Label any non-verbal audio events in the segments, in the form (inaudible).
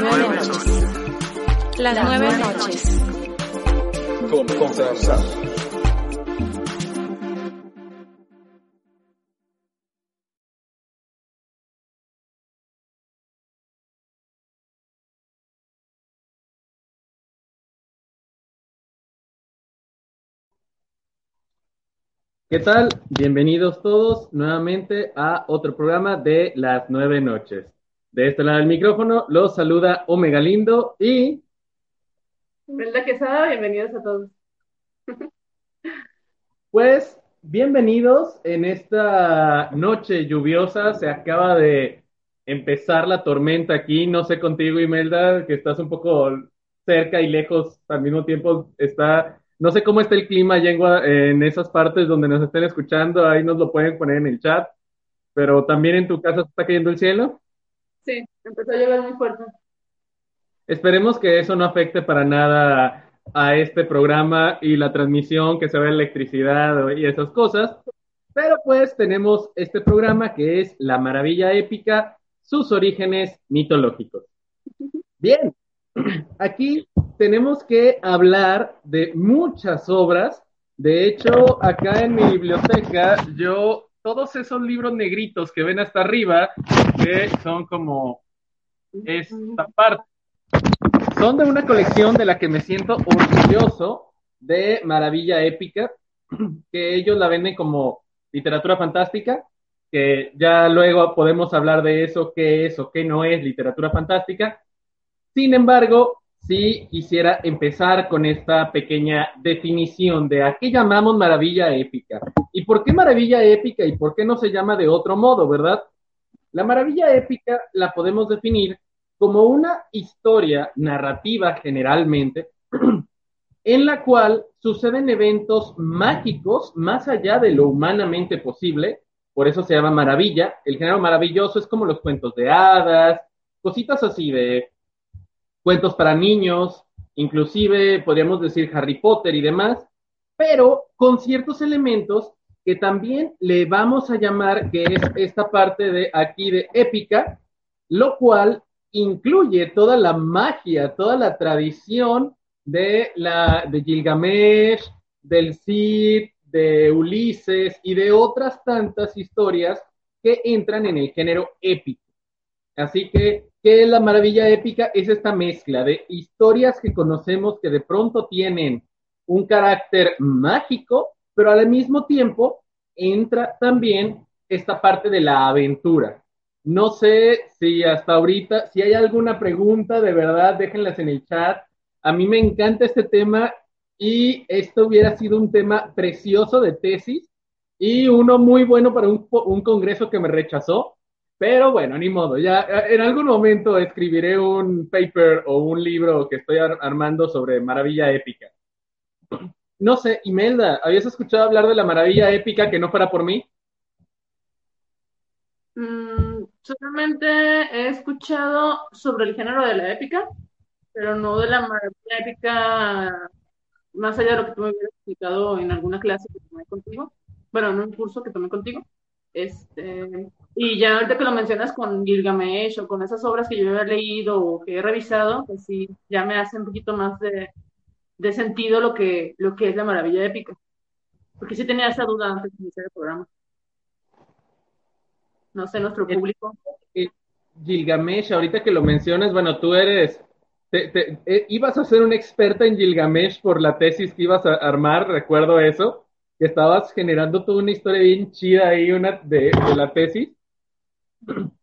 nueve noches. Las nueve noches. Conversar. ¿Qué tal? Bienvenidos todos nuevamente a otro programa de las nueve noches. De este lado del micrófono los saluda Omega Lindo y Melda Quesada, bienvenidos a todos. (laughs) pues bienvenidos en esta noche lluviosa. Se acaba de empezar la tormenta aquí. No sé contigo, Imelda, que estás un poco cerca y lejos al mismo tiempo. Está, no sé cómo está el clima allá en esas partes donde nos estén escuchando. Ahí nos lo pueden poner en el chat. Pero también en tu casa está cayendo el cielo. Sí, empezó a llover muy fuerte. Esperemos que eso no afecte para nada a este programa y la transmisión, que se vea electricidad y esas cosas. Pero pues tenemos este programa que es La Maravilla Épica, sus orígenes mitológicos. Bien, (clears throat) aquí tenemos que hablar de muchas obras. De hecho, acá en mi biblioteca, yo, todos esos libros negritos que ven hasta arriba, que son como esta parte, son de una colección de la que me siento orgulloso de Maravilla Épica, (clears throat) que ellos la venden como literatura fantástica, que ya luego podemos hablar de eso, qué es o qué no es literatura fantástica. Sin embargo, sí quisiera empezar con esta pequeña definición de a qué llamamos maravilla épica. ¿Y por qué maravilla épica y por qué no se llama de otro modo, verdad? La maravilla épica la podemos definir como una historia narrativa generalmente (clears throat) en la cual suceden eventos mágicos más allá de lo humanamente posible, por eso se llama maravilla. El género maravilloso es como los cuentos de hadas, cositas así de cuentos para niños, inclusive podríamos decir Harry Potter y demás, pero con ciertos elementos que también le vamos a llamar que es esta parte de aquí de épica, lo cual incluye toda la magia, toda la tradición de, la, de Gilgamesh, del Cid, de Ulises y de otras tantas historias que entran en el género épico. Así que, ¿qué es la maravilla épica? Es esta mezcla de historias que conocemos que de pronto tienen un carácter mágico, pero al mismo tiempo entra también esta parte de la aventura. No sé si hasta ahorita, si hay alguna pregunta, de verdad, déjenlas en el chat. A mí me encanta este tema y esto hubiera sido un tema precioso de tesis y uno muy bueno para un, congreso que me rechazó. Pero bueno, ni modo, ya en algún momento escribiré un paper o un libro que estoy ar armando sobre maravilla épica. No sé, Imelda, ¿habías escuchado hablar de la maravilla épica que no fuera por mí? Mm, solamente he escuchado sobre el género de la épica, pero no de la maravilla épica, más allá de lo que tú me hubieras explicado en alguna clase que tomé contigo, bueno, en un curso que tomé contigo. Este, y ya ahorita que lo mencionas con Gilgamesh o con esas obras que yo he leído o que he revisado, pues sí, ya me hace un poquito más de, de sentido lo que, lo que es la maravilla épica. Porque sí tenía esa duda antes de iniciar el programa. No sé, nuestro público. Gilgamesh, ahorita que lo mencionas, bueno, tú eres, te, te, eh, ibas a ser una experta en Gilgamesh por la tesis que ibas a armar, recuerdo eso, que estabas generando toda una historia bien chida ahí una de, de la tesis.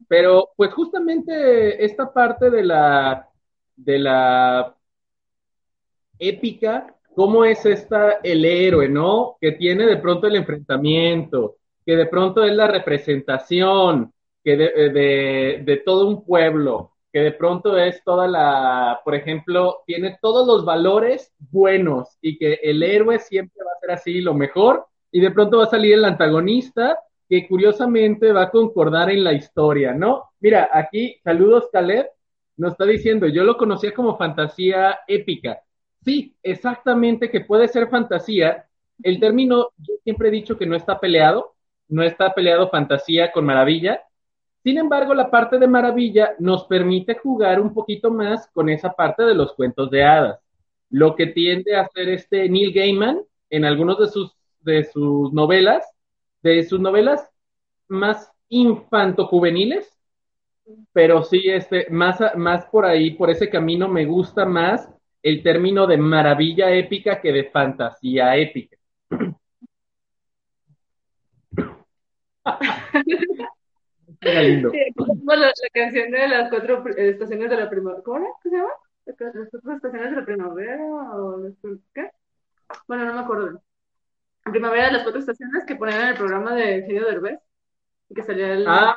Pero, pues justamente esta parte de la, de la épica, cómo es esta el héroe, ¿no? Que tiene de pronto el enfrentamiento, que de pronto es la representación que de, de, de, todo un pueblo, que de pronto es toda la, por ejemplo, tiene todos los valores buenos y que el héroe siempre va a ser así lo mejor y de pronto va a salir el antagonista que curiosamente va a concordar en la historia, ¿no? Mira, aquí, saludos Caleb, nos está diciendo, yo lo conocía como fantasía épica. Sí, exactamente que puede ser fantasía. El término, yo siempre he dicho que no está peleado, no está peleado fantasía con maravilla. Sin embargo, la parte de maravilla nos permite jugar un poquito más con esa parte de los cuentos de hadas. Lo que tiende a hacer este Neil Gaiman en algunos de sus, de sus novelas, de sus novelas más infanto-juveniles, pero sí, este, más, más por ahí, por ese camino me gusta más el término de maravilla épica que de fantasía épica. Era lindo. La, la, canción de las cuatro estaciones de la primavera. ¿Cómo era? ¿Qué se llama? Las cuatro estaciones de la primavera o las, ¿qué? Bueno, no me acuerdo. En primavera las cuatro estaciones que ponían en el programa de Eugenio Derbez y que salía el ah,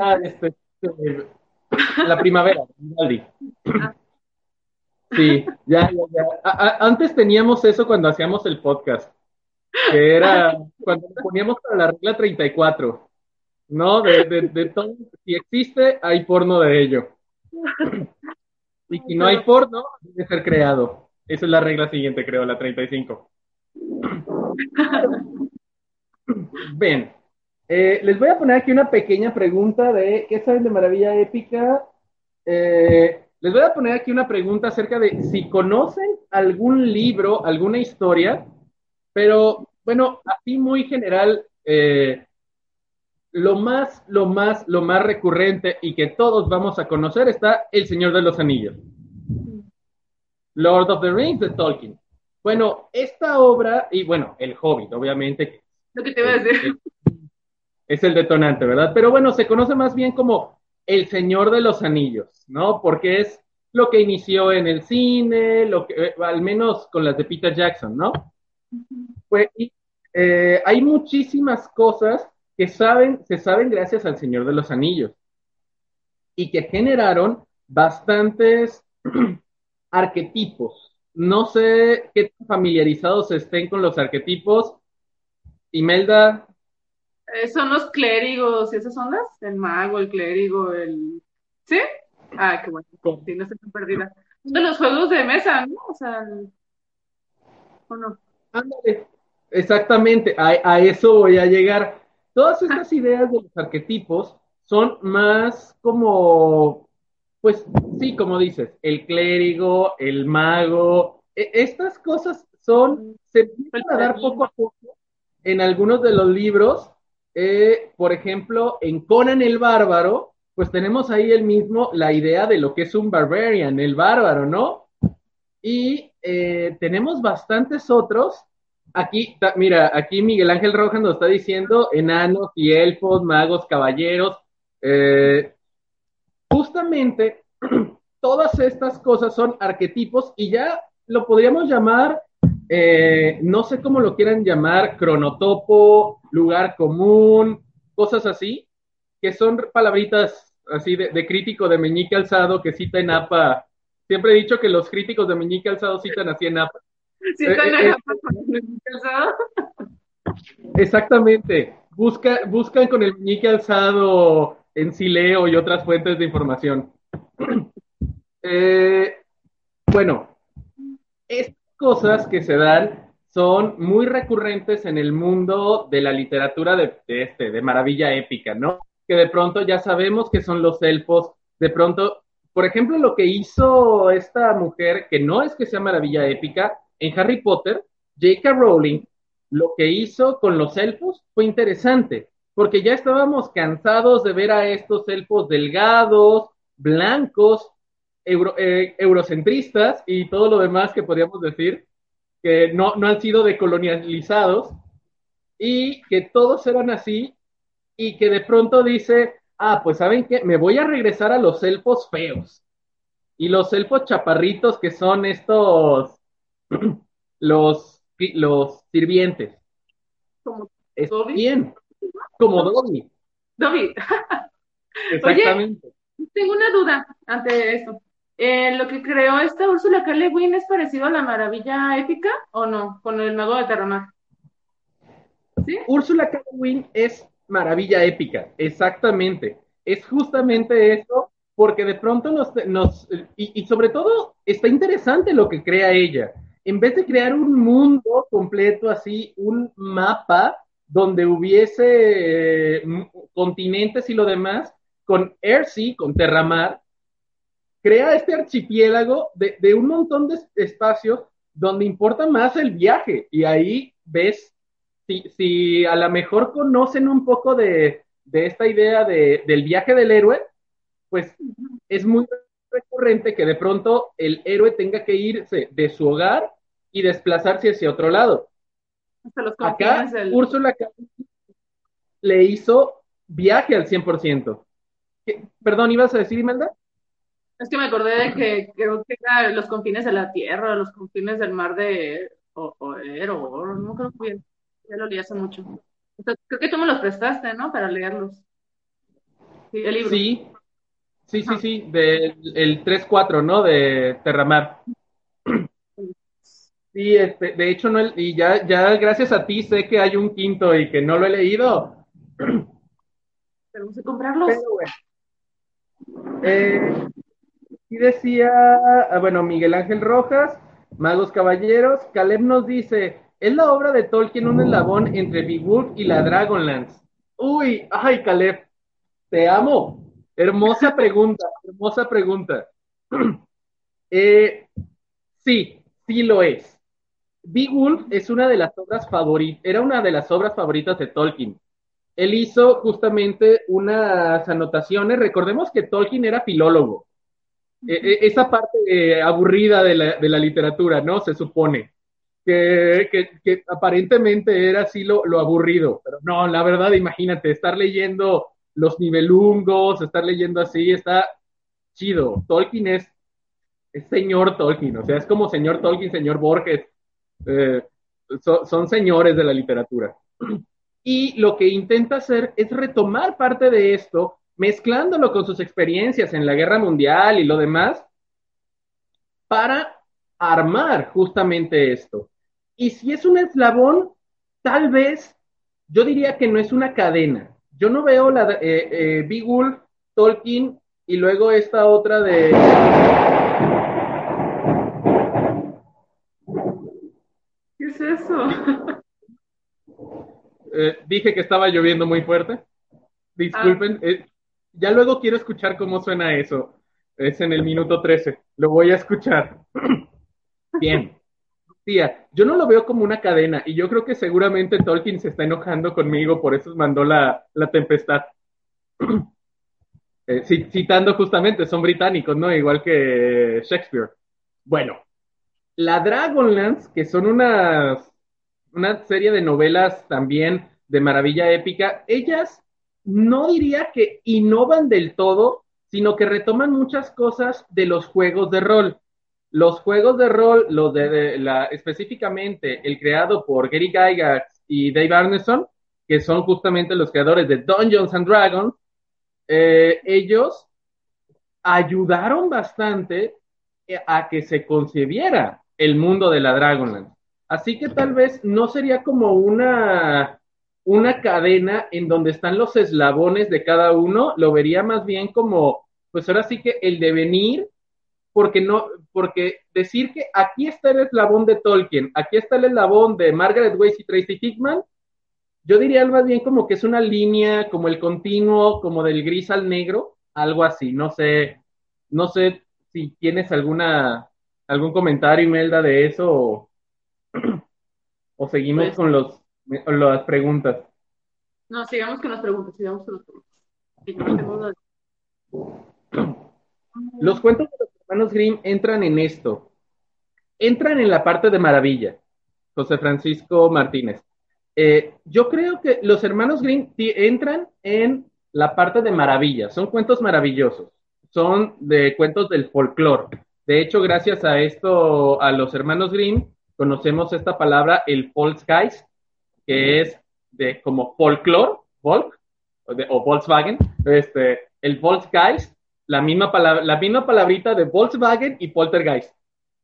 ah este, este, la primavera, ah. Sí, ya, ya, ya. A, a, antes teníamos eso cuando hacíamos el podcast, que era (laughs) cuando poníamos para la regla 34. ¿no? De, de, de, todo, si existe, hay porno de ello. Y si no hay porno, debe ser creado. Esa es la regla siguiente, creo, la 35. Ven, eh, les voy a poner aquí una pequeña pregunta de ¿qué saben de Maravilla Épica? Eh, les voy a poner aquí una pregunta acerca de si conocen algún libro, alguna historia, pero bueno, así muy general, eh, lo más, lo más, lo más recurrente y que todos vamos a conocer está El Señor de los Anillos. Lord of the Rings de Tolkien. Bueno, esta obra, y bueno, El Hobbit, obviamente. Lo que te voy a decir. Es el detonante, ¿verdad? Pero bueno, se conoce más bien como El Señor de los Anillos, ¿no? Porque es lo que inició en el cine, lo que, eh, al menos con las de Peter Jackson, ¿no? Pues, y, eh, hay muchísimas cosas que saben, se saben gracias al Señor de los Anillos y que generaron bastantes (clears throat) arquetipos. No sé qué familiarizados estén con los arquetipos. Imelda. Eh, son los clérigos, ¿y esas son las? El mago, el clérigo, el... ¿Sí? Ah, qué bueno. Sí, no estoy perdida. De los juegos de mesa, ¿no? O sea, ¿o no? Ándale. Exactamente, a, a eso voy a llegar Todas estas ideas de los arquetipos son más como, pues sí, como dices, el clérigo, el mago, e estas cosas son, se empiezan a dar poco a poco en algunos de los libros. Eh, por ejemplo, en Conan el Bárbaro, pues tenemos ahí el mismo, la idea de lo que es un barbarian, el bárbaro, ¿no? Y eh, tenemos bastantes otros Aquí, mira, aquí Miguel Ángel Rojas nos está diciendo enanos y elfos, magos, caballeros. Eh, justamente (clears throat) todas estas cosas son arquetipos y ya lo podríamos llamar, eh, no sé cómo lo quieran llamar, cronotopo, lugar común, cosas así, que son palabritas así de, de crítico de Meñique Alzado que cita en APA. Siempre he dicho que los críticos de Meñique Alzado citan así en APA. Eh, eh, exactamente. Busca, buscan con el meñique alzado en Sileo y otras fuentes de información. (clears throat) Eh, bueno, cosas que se dan son muy recurrentes en el mundo de la literatura de, este, de maravilla épica, ¿no? Que de pronto ya sabemos que son los elfos, de pronto, por ejemplo, lo que hizo esta mujer, que no es que sea maravilla épica, en Harry Potter, J.K. Rowling, lo que hizo con los elfos fue interesante, porque ya estábamos cansados de ver a estos elfos delgados, blancos, euro- eh, eurocentristas y todo lo demás que podríamos decir, que no, no han sido decolonializados y que todos eran así y que de pronto dice, ah, pues saben qué, me voy a regresar a los elfos feos y los elfos chaparritos que son estos, (clears throat) los, los sirvientes. Como Es Dobby. bien, como Dobby, Dobby, (laughs) exactamente. tengo una duda ante esto. Eh, ¿Lo que creó esta Úrsula K. Le es parecido a la maravilla épica o no? Con el mago de Terramar. ¿Sí? Úrsula K. Le es maravilla épica, exactamente. Es justamente eso, porque de pronto nos, nos y, sobre todo está interesante lo que crea ella. En vez de crear un mundo completo así, un mapa donde hubiese eh, continentes y lo demás, con Earthsea, con Terramar, crea este archipiélago de, de un montón de espacios donde importa más el viaje. Y ahí ves si, si a lo mejor conocen un poco de, de esta idea de, del viaje del héroe, pues es muy recurrente que de pronto el héroe tenga que irse de su hogar y desplazarse hacia otro lado. Los Acá, del... Úrsula le hizo viaje al 100%. ¿Qué? Perdón, ¿ibas a decir, Imelda? Es que me acordé de que creo que era los confines de la tierra, los confines del mar de o, o, Ero, o no creo que bien. Ya lo leí hace mucho. Entonces, creo que tú me los prestaste, ¿no? Para leerlos. Sí, el libro. Sí, sí, sí, sí, del el 3-4, ¿no? De Terramar. (clears throat) Sí, este, de hecho, no, y ya, ya gracias a ti sé que hay un quinto y que no lo he leído. (clears throat) Tenemos que comprarlos. Pero bueno. Eh, y decía, ah, bueno, Miguel Ángel Rojas, Magos Caballeros, Caleb nos dice, es la obra de Tolkien un eslabón entre Beowulf y la Dragonlance. Uy, ay, Caleb, te amo. Hermosa (laughs) pregunta, hermosa pregunta. (clears throat) Eh, sí, sí lo es. Beowulf es una de las obras favoritas, era una de las obras favoritas de Tolkien. Él hizo justamente unas anotaciones. Recordemos que Tolkien era filólogo. E- e- esa parte eh, aburrida de la, de la literatura, ¿no? Se supone. Que, que, que aparentemente era así lo, lo aburrido. Pero no, la verdad, imagínate, estar leyendo los nivelungos, estar leyendo así, está chido. Tolkien es, es señor Tolkien, o sea, es como señor Tolkien, señor Borges. Eh, so- son señores de la literatura. (clears throat) Y lo que intenta hacer es retomar parte de esto, mezclándolo con sus experiencias en la guerra mundial y lo demás, para armar justamente esto. Y si es un eslabón, tal vez yo diría que no es una cadena. Yo no veo la eh, eh, Beowulf, Tolkien y luego esta otra de ¿Qué es eso? (laughs) Eh, dije que estaba lloviendo muy fuerte. Disculpen. eh, ya luego quiero escuchar cómo suena eso. Es en el minuto 13. Lo voy a escuchar. (clears throat) Bien. Tía, yo no lo veo como una cadena y yo creo que seguramente Tolkien se está enojando conmigo, por eso mandó la, la tempestad. (clears throat) Eh, ci- citando justamente, son británicos, ¿no? Igual que Shakespeare. Bueno, la Dragonlance, que son unas, una serie de novelas también de maravilla épica, ellas no diría que innovan del todo, sino que retoman muchas cosas de los juegos de rol. Los juegos de rol, los de, específicamente el creado por Gary Gygax y Dave Arneson, que son justamente los creadores de Dungeons and Dragons, eh, ellos ayudaron bastante eh, a que se concibiera el mundo de la Dragonlance. Así que tal vez no sería como una, una cadena en donde están los eslabones de cada uno, lo vería más bien como, pues ahora sí que el devenir porque no, porque decir que aquí está el eslabón de Tolkien, aquí está el eslabón de Margaret Weiss y Tracy Hickman, yo diría más bien como que es una línea, como el continuo, como del gris al negro, algo así. No sé, no sé si tienes alguna algún comentario, Imelda, de eso o, (clears throat) o seguimos Pues- con los las preguntas. No, sigamos con las preguntas, sigamos con las preguntas. (clears throat) Los cuentos de los hermanos Grimm entran en esto. Entran en la parte de maravilla. José Francisco Martínez. Eh, yo creo que los hermanos Grimm entran en la parte de maravilla. Son cuentos maravillosos. Son de cuentos del folclore. De hecho, gracias a esto, a los hermanos Grimm, conocemos esta palabra, el Volksgeist, que es de como folclore, Volk, o, de- o Volkswagen, este, el Volksgeist, la misma, palabra, la misma palabrita de Volkswagen y Poltergeist.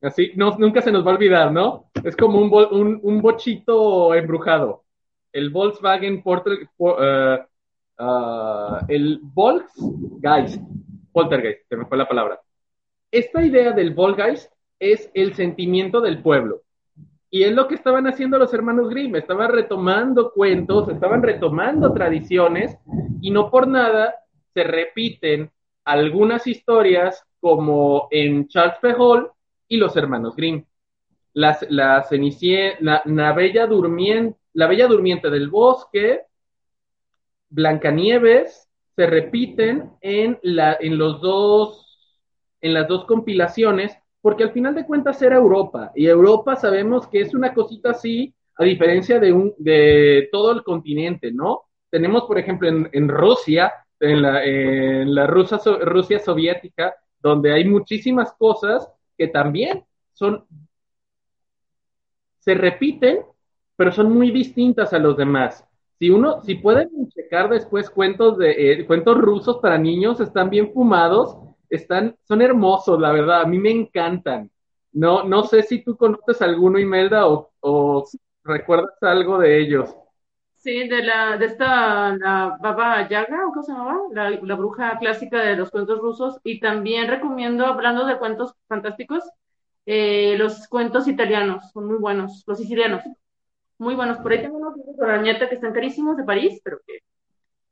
Así, no, nunca se nos va a olvidar, ¿no? Es como un, un, un bochito embrujado. El Volkswagen Porter, po- eh, ah, el Volksgeist, Poltergeist, se me fue la palabra. Esta idea del Volksgeist es el sentimiento del pueblo. Y es lo que estaban haciendo los hermanos Grimm, estaban retomando cuentos, estaban retomando tradiciones y no por nada se repiten algunas historias como en Charles Hall y los hermanos Grimm. La, la, cenicie- la, la bella durmiente, la bella durmiente del bosque, Blancanieves, se repiten en, la, en, los dos, en las dos compilaciones, porque al final de cuentas era Europa, y Europa sabemos que es una cosita así, a diferencia de, un, de todo el continente, ¿no? Tenemos, por ejemplo, en, Rusia, en la, en la Rusia, Rusia soviética, donde hay muchísimas cosas que también son, se repiten, pero son muy distintas a los demás. Si uno, si pueden checar después cuentos de eh, cuentos rusos para niños, están bien fumados, están, son hermosos, la verdad, a mí me encantan. No, no sé si tú conoces alguno, Imelda, o, o recuerdas algo de ellos. Sí, de la, de esta, la Baba Yaga, ¿o ¿cómo se llamaba? La, la bruja clásica de los cuentos rusos. Y también recomiendo, hablando de cuentos fantásticos, eh, los cuentos italianos, son muy buenos, los sicilianos, muy buenos. Por ahí tengo unos de nieta que están carísimos de París, pero que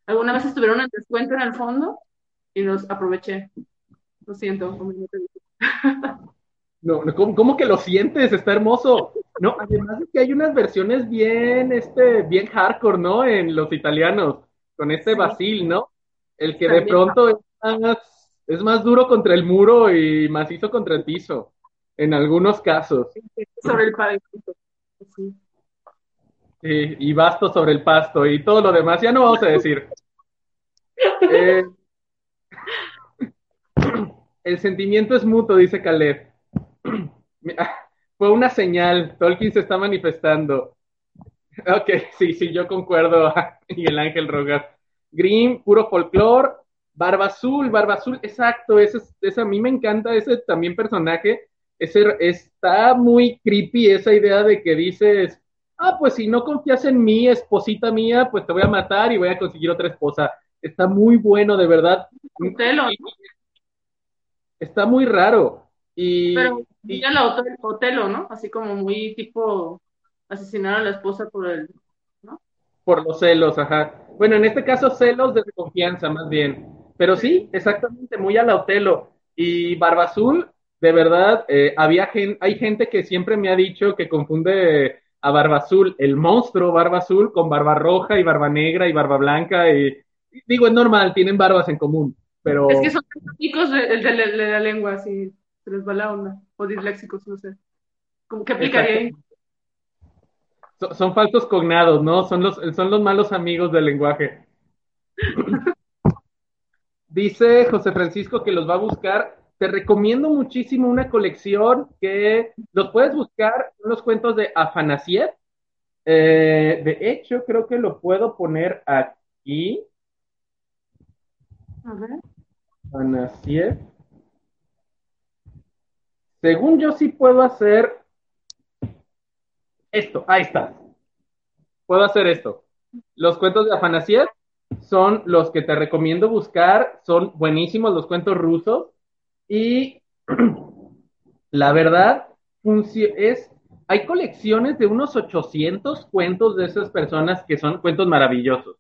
alguna vez estuvieron en descuento en el fondo y los aproveché. Lo siento. (laughs) No, no ¿cómo, ¿cómo, que lo sientes? Está hermoso. No, además de que hay unas versiones bien, este, bien hardcore, ¿no? En los italianos, con este. Basil, ¿no? El que de pronto es más, es más duro contra el muro y macizo contra el piso, en algunos casos. Sobre el pavimento. Sí. sí. y basto sobre el pasto y todo lo demás, ya no vamos a decir. (laughs) eh, el sentimiento es mutuo, dice Caleb. (clears throat) Fue una señal, Tolkien se está manifestando. Ok, sí, sí, yo concuerdo. y el ángel rogar. Grimm, puro folclore. Barba Azul, Barba Azul, exacto, ese, ese a mí me encanta ese también personaje. Ese, está muy creepy esa idea de que dices, ah, pues si no confías en mí, esposita mía, pues te voy a matar y voy a conseguir otra esposa. Está muy bueno, de verdad. Otelo. Está muy raro. Y, Pero y la Otelo, ¿no? Así como muy tipo asesinar a la esposa por el, ¿no? Por los celos, ajá. Bueno, en este caso celos de confianza, más bien. Pero sí, exactamente, muy a la Otelo. Y Barba Azul, de verdad, eh, había gen hay gente que siempre me ha dicho que confunde a Barba Azul, el monstruo Barba Azul, con Barba Roja y Barba Negra y Barba Blanca. Y, digo, es normal, tienen barbas en común. Pero... Es que son chicos de, de, de, de la lengua, así se les va la onda, o disléxicos, no sé. ¿Cómo, ¿Qué aplicaría ahí? Son, son, falsos cognados, ¿no? Son los, son los malos amigos del lenguaje. (laughs) Dice José Francisco que los va a buscar. Te recomiendo muchísimo una colección que los puedes buscar, son los cuentos de Afanasiev. Eh, de hecho, creo que lo puedo poner aquí. A ver. Afanasiev. Según yo sí puedo hacer esto, ahí está. Puedo hacer esto. Los cuentos de Afanasiev son los que te recomiendo buscar, son buenísimos los cuentos rusos y (clears throat) La verdad, es, hay colecciones de unos 800 cuentos de esas personas que son cuentos maravillosos.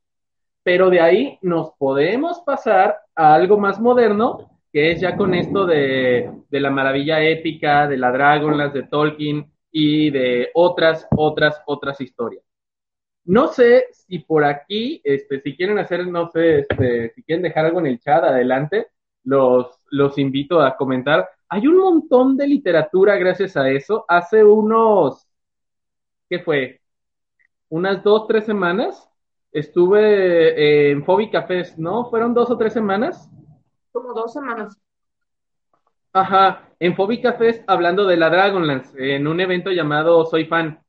Pero de ahí nos podemos pasar a algo más moderno, que es ya con esto de, la maravilla épica, de la Dragonlance, de Tolkien y de otras, otras, otras historias. No sé si por aquí, este, si quieren hacer, no sé, este, si quieren dejar algo en el chat, adelante, los, los invito a comentar. Hay un montón de literatura gracias a eso. Hace unos, ¿qué fue? Unas dos, tres semanas estuve en Fobi Cafés, ¿no? ¿Fueron dos o tres semanas? Como dos semanas. Ajá, en Fobi Cafés hablando de la Dragonlance, en un evento llamado Soy Fan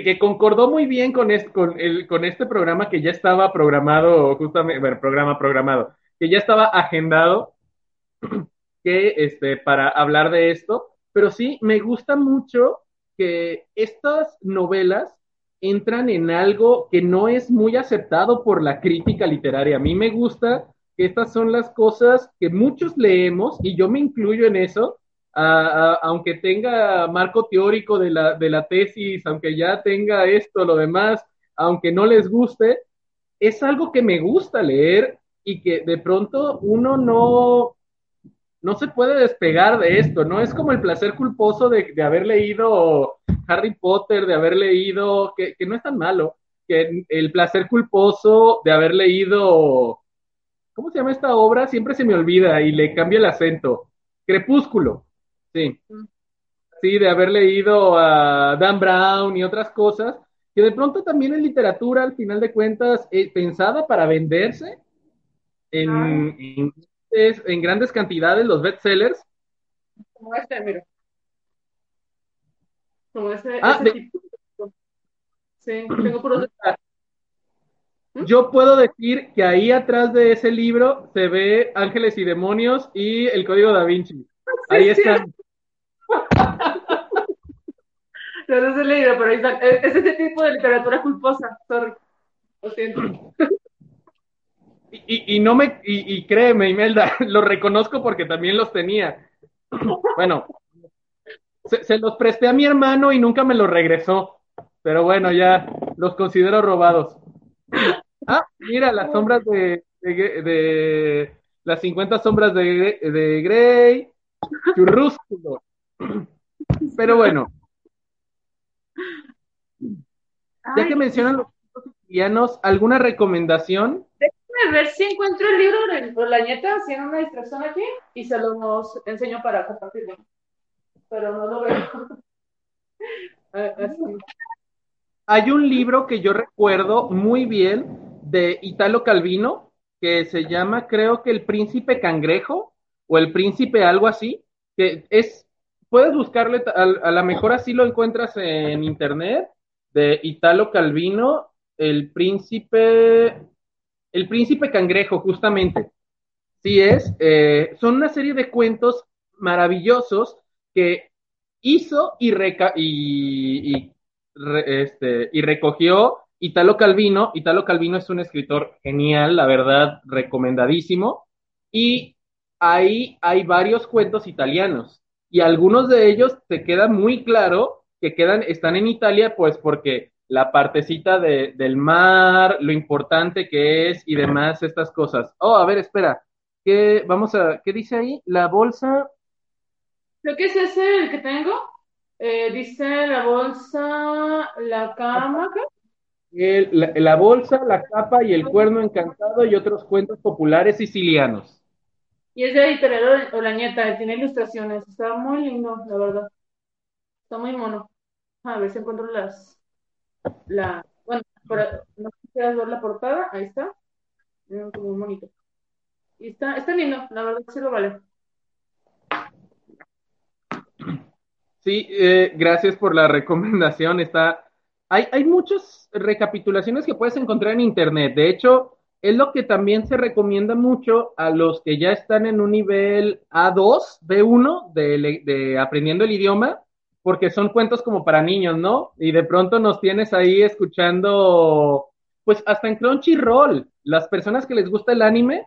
que, concordó muy bien con este, con, el, con este programa que ya estaba programado, justamente, bueno, programa programado, que ya estaba agendado (clears throat) que, este, para hablar de esto, pero sí, me gusta mucho que estas novelas entran en algo que no es muy aceptado por la crítica literaria. A mí me gusta que estas son las cosas que muchos leemos, y yo me incluyo en eso, aunque tenga marco teórico de la, de la tesis, aunque ya tenga esto, lo demás, aunque no les guste, es algo que me gusta leer y que de pronto uno no, no se puede despegar de esto, ¿no? Es como el placer culposo de, de haber leído Harry Potter, de haber leído, que, que, no es tan malo, que el placer culposo de haber leído, ¿cómo se llama esta obra? Siempre se me olvida y le cambia el acento. Crepúsculo. Sí. Sí, de haber leído a Dan Brown y otras cosas, que de pronto también es literatura, al final de cuentas, eh, pensada para venderse en, en, grandes cantidades, los bestsellers. Como este, mira. Como ese, ah, tipo. Sí, tengo por (clears throat) ¿Mm? Yo puedo decir que ahí atrás de ese libro se ve Ángeles y Demonios y el Código da Vinci. (laughs) Ahí están. (laughs) No, no se leído, pero ahí está. Es ese tipo de literatura culposa, sorry. Lo siento. (clears throat) Y, y, no me, y, y, créeme, Imelda, (laughs) lo reconozco porque también los tenía. (clears throat) Bueno, se, se, los presté a mi hermano y nunca me los regresó. Pero bueno, ya los considero robados. (clears throat) Ah, mira, las sombras de, de, de las 50 sombras de, de Grey, churrúsculo. (clears throat) Pero bueno, ya que mencionan los sicilianos, ¿alguna recomendación? Déjame ver si encuentro el libro de la nieta, en una distracción aquí, y se los enseño para compartirlo. Pero no lo veo. (laughs) Ah, Hay un libro que yo recuerdo muy bien de Italo Calvino, que se llama, creo que El Príncipe Cangrejo, o El Príncipe algo así, que es, puedes buscarle, a, a lo mejor así lo encuentras en internet, de Italo Calvino, el príncipe, el príncipe cangrejo, justamente. Sí es, eh, son una serie de cuentos maravillosos que hizo y, y, este, y recogió Italo Calvino. Italo Calvino es un escritor genial, la verdad, recomendadísimo. Y ahí hay varios cuentos italianos. Y algunos de ellos te queda muy claro que quedan, están en Italia, pues porque la partecita de, del mar, lo importante que es y demás, estas cosas. Oh, a ver, espera. ¿Qué, vamos a, ¿qué dice ahí? La bolsa. Creo que es ese el que tengo. Eh, dice la bolsa, la cama. la, la, bolsa, la capa y el cuerno encantado y otros cuentos populares sicilianos. Y es de editorial Olañeta, tiene ilustraciones, está muy lindo, la verdad. Está muy mono. A ver si encuentro las. La, bueno, no sé si quieres ver la portada. Ahí está. Como un monito. Y está, está lindo, la verdad sí lo vale. Sí, eh, gracias por la (laughs) recomendación. Está, hay, hay muchas recapitulaciones que puedes encontrar en internet. De hecho, es lo que también se recomienda mucho a los que ya están en un nivel A2, B1 de, de aprendiendo el idioma porque son cuentos como para niños, ¿no? Y de pronto nos tienes ahí escuchando, pues hasta en Crunchyroll, las personas que les gusta el anime,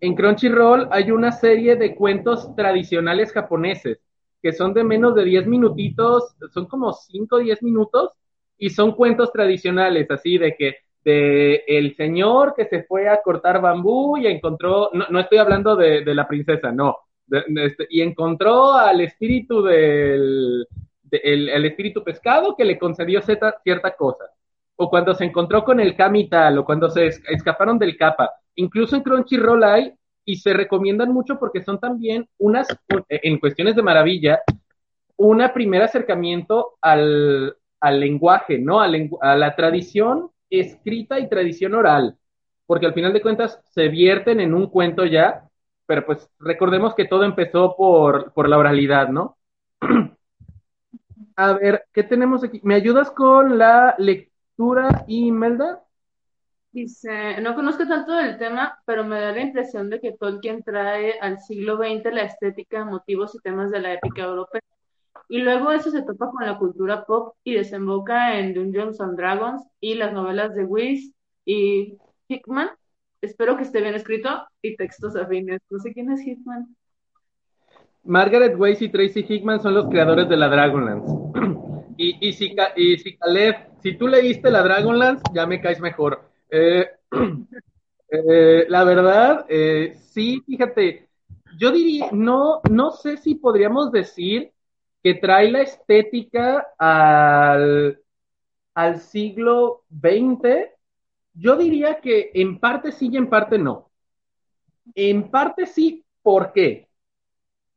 en Crunchyroll hay una serie de cuentos tradicionales japoneses que son de menos de 10 minutitos, son como 5 o 10 minutos, y son cuentos tradicionales, así de que de el señor que se fue a cortar bambú y encontró, no, no estoy hablando de, la princesa, no, este, y encontró al espíritu del de, el, el, espíritu pescado que le concedió cierta, cierta cosa, o cuando se encontró con el Kamital, o cuando se es, escaparon del Kappa, incluso en Crunchyroll hay y se recomiendan mucho porque son también unas, en cuestiones de maravilla, un primer acercamiento al, al lenguaje, ¿no? A, a, la tradición escrita y tradición oral, porque al final de cuentas se vierten en un cuento ya, pero pues recordemos que todo empezó por, por la oralidad, ¿no? (clears throat) a ver, ¿qué tenemos aquí? ¿Me ayudas con la lectura, Imelda? Dice, no conozco tanto del tema, pero me da la impresión de que Tolkien trae al siglo XX la estética, motivos y temas de la épica europea. Y luego eso se topa con la cultura pop y desemboca en Dungeons and Dragons y las novelas de Weiss y Hickman. Espero que esté bien escrito y textos afines. No sé quién es Hickman. Margaret Weiss y Tracy Hickman son los creadores de la Dragonlance. (clears throat) y, si, si Caleb, si tú leíste la Dragonlance, ya me caes mejor. Eh, (clears throat) eh, la verdad, eh, sí, fíjate, yo diría, no, no sé si podríamos decir que trae la estética al, al siglo XX. Yo diría que en parte sí y en parte no. En parte sí, ¿por qué?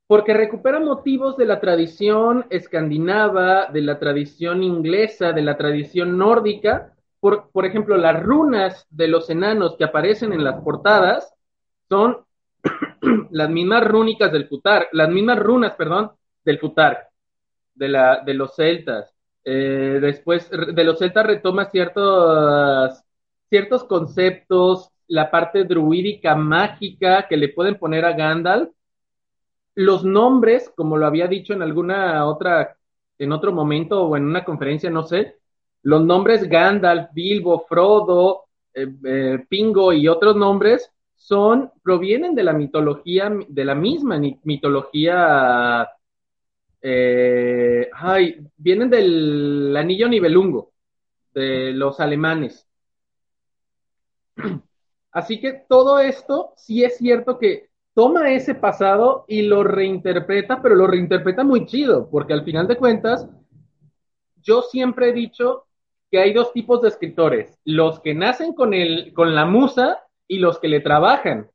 Porque recupera motivos de la tradición escandinava, de la tradición inglesa, de la tradición nórdica, por, ejemplo, las runas de los enanos que aparecen en las portadas son (clears throat) las mismas rúnicas del Futar, las mismas runas, perdón, del Futar, de los celtas. Eh, después, de los celtas retoma ciertos, ciertos conceptos, la parte druídica mágica que le pueden poner a Gandalf. Los nombres, como lo había dicho en alguna otra, en otro momento o en una conferencia, no sé, los nombres Gandalf, Bilbo, Frodo, eh, eh, Pingo y otros nombres son, provienen de la mitología, de la misma mitología, eh, ay, vienen del anillo nivelungo, de los alemanes. (clears throat) Así que todo esto sí es cierto que toma ese pasado y lo reinterpreta, pero lo reinterpreta muy chido, porque al final de cuentas, yo siempre he dicho que hay dos tipos de escritores, los que nacen con, el, con la musa y los que le trabajan.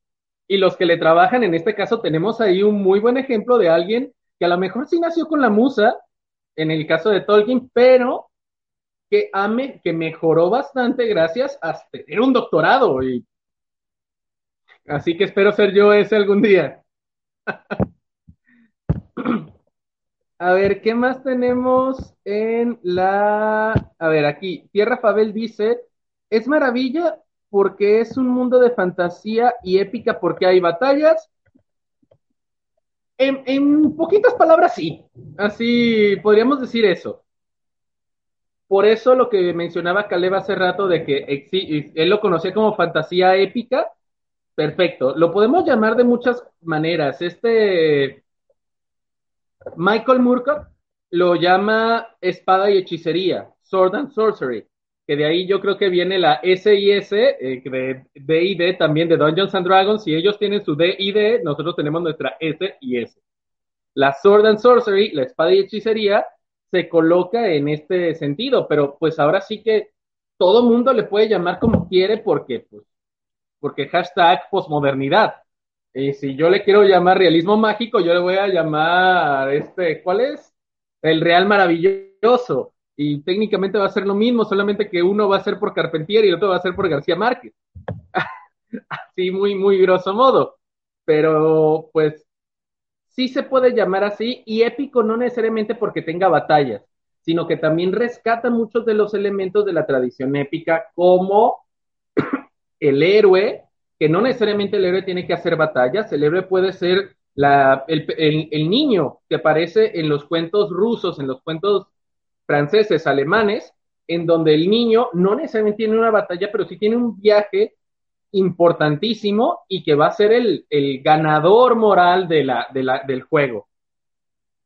Y los que le trabajan, en este caso tenemos ahí un muy buen ejemplo de alguien que a lo mejor sí nació con la musa, en el caso de Tolkien, pero que ame, que mejoró bastante gracias a tener un doctorado. Y... Así que espero ser yo ese algún día. A ver, ¿qué más tenemos en la... A ver, aquí, Tierra Fabel dice, es maravilla porque es un mundo de fantasía y épica porque hay batallas. En, poquitas palabras, sí. Así podríamos decir eso. Por eso lo que mencionaba Caleb hace rato de que él lo conocía como fantasía épica, perfecto. Lo podemos llamar de muchas maneras. Este Michael Moorcock lo llama espada y hechicería, sword and sorcery, que de ahí yo creo que viene la S y S eh, de D y D también de Dungeons and Dragons. Si ellos tienen su D y D, nosotros tenemos nuestra S y S. La sword and sorcery, la espada y hechicería, se coloca en este sentido, pero pues ahora sí que todo mundo le puede llamar como quiere porque, pues, porque hashtag posmodernidad. Y si yo le quiero llamar realismo mágico, yo le voy a llamar este, ¿cuál es? El Real Maravilloso. Y técnicamente va a ser lo mismo, solamente que uno va a ser por Carpentier y el otro va a ser por García Márquez. (laughs) así muy, muy grosso modo. Pero pues sí se puede llamar así y épico no necesariamente porque tenga batallas, sino que también rescata muchos de los elementos de la tradición épica como el héroe que no necesariamente el héroe tiene que hacer batallas, el héroe puede ser el, niño que aparece en los cuentos rusos, en los cuentos franceses, alemanes, en donde el niño no necesariamente tiene una batalla, pero sí tiene un viaje importantísimo y que va a ser el, ganador moral del juego.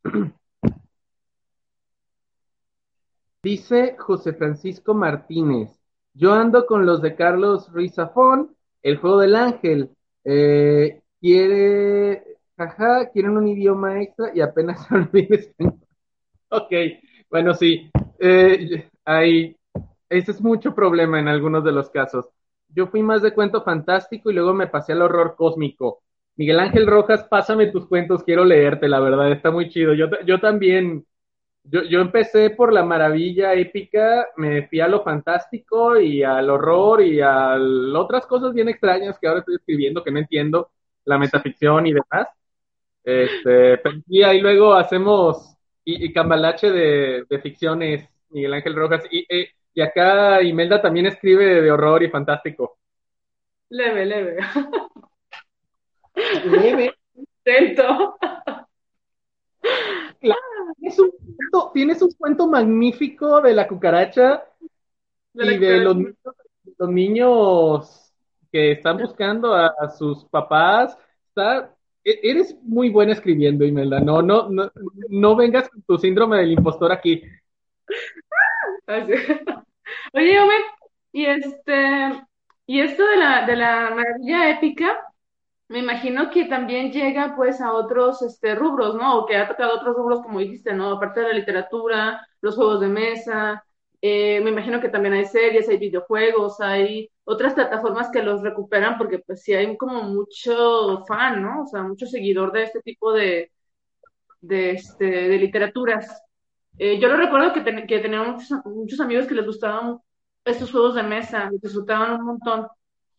(clears throat) Dice José Francisco Martínez, yo ando con los de Carlos Ruiz Zafón, el juego del ángel, eh, quiere, jaja, quieren un idioma extra y apenas (laughs) olvides. ok, bueno, sí, eh, hay, ese es mucho problema en algunos de los casos. Yo fui más de cuento fantástico y luego me pasé al horror cósmico. Miguel Ángel Rojas, pásame tus cuentos, quiero leerte, la verdad, está muy chido. Yo, yo también, yo, yo empecé por la maravilla épica, me fui a lo fantástico y al horror y a otras cosas bien extrañas que ahora estoy escribiendo que no entiendo, la metaficción y demás. Este, y ahí luego hacemos y, y cambalache de, de, ficciones, Miguel Ángel Rojas. Y, y, y acá Imelda también escribe de horror y fantástico. Leve, leve. Leve. (laughs) Intento. Claro, tienes un, cuento, tienes un cuento magnífico de la cucaracha De la y de los, niños- los niños que están buscando a, a sus papás. Está, e- eres muy buena escribiendo, Imelda. No, no, no, no vengas con tu síndrome del impostor aquí. (laughs) Oye, Omen, y este, y esto de la, de la maravilla épica, me imagino que también llega pues a otros este, rubros, ¿no? O que ha tocado otros rubros, como dijiste, ¿no? Aparte de la literatura, los juegos de mesa, eh, me imagino que también hay series, hay videojuegos, hay otras plataformas que los recuperan porque pues sí hay como mucho fan, ¿no? O sea, mucho seguidor de este tipo de, de, este, de literaturas. Eh, yo lo recuerdo que, ten- que tenía muchos, muchos amigos que les gustaban estos juegos de mesa, disfrutaban un montón.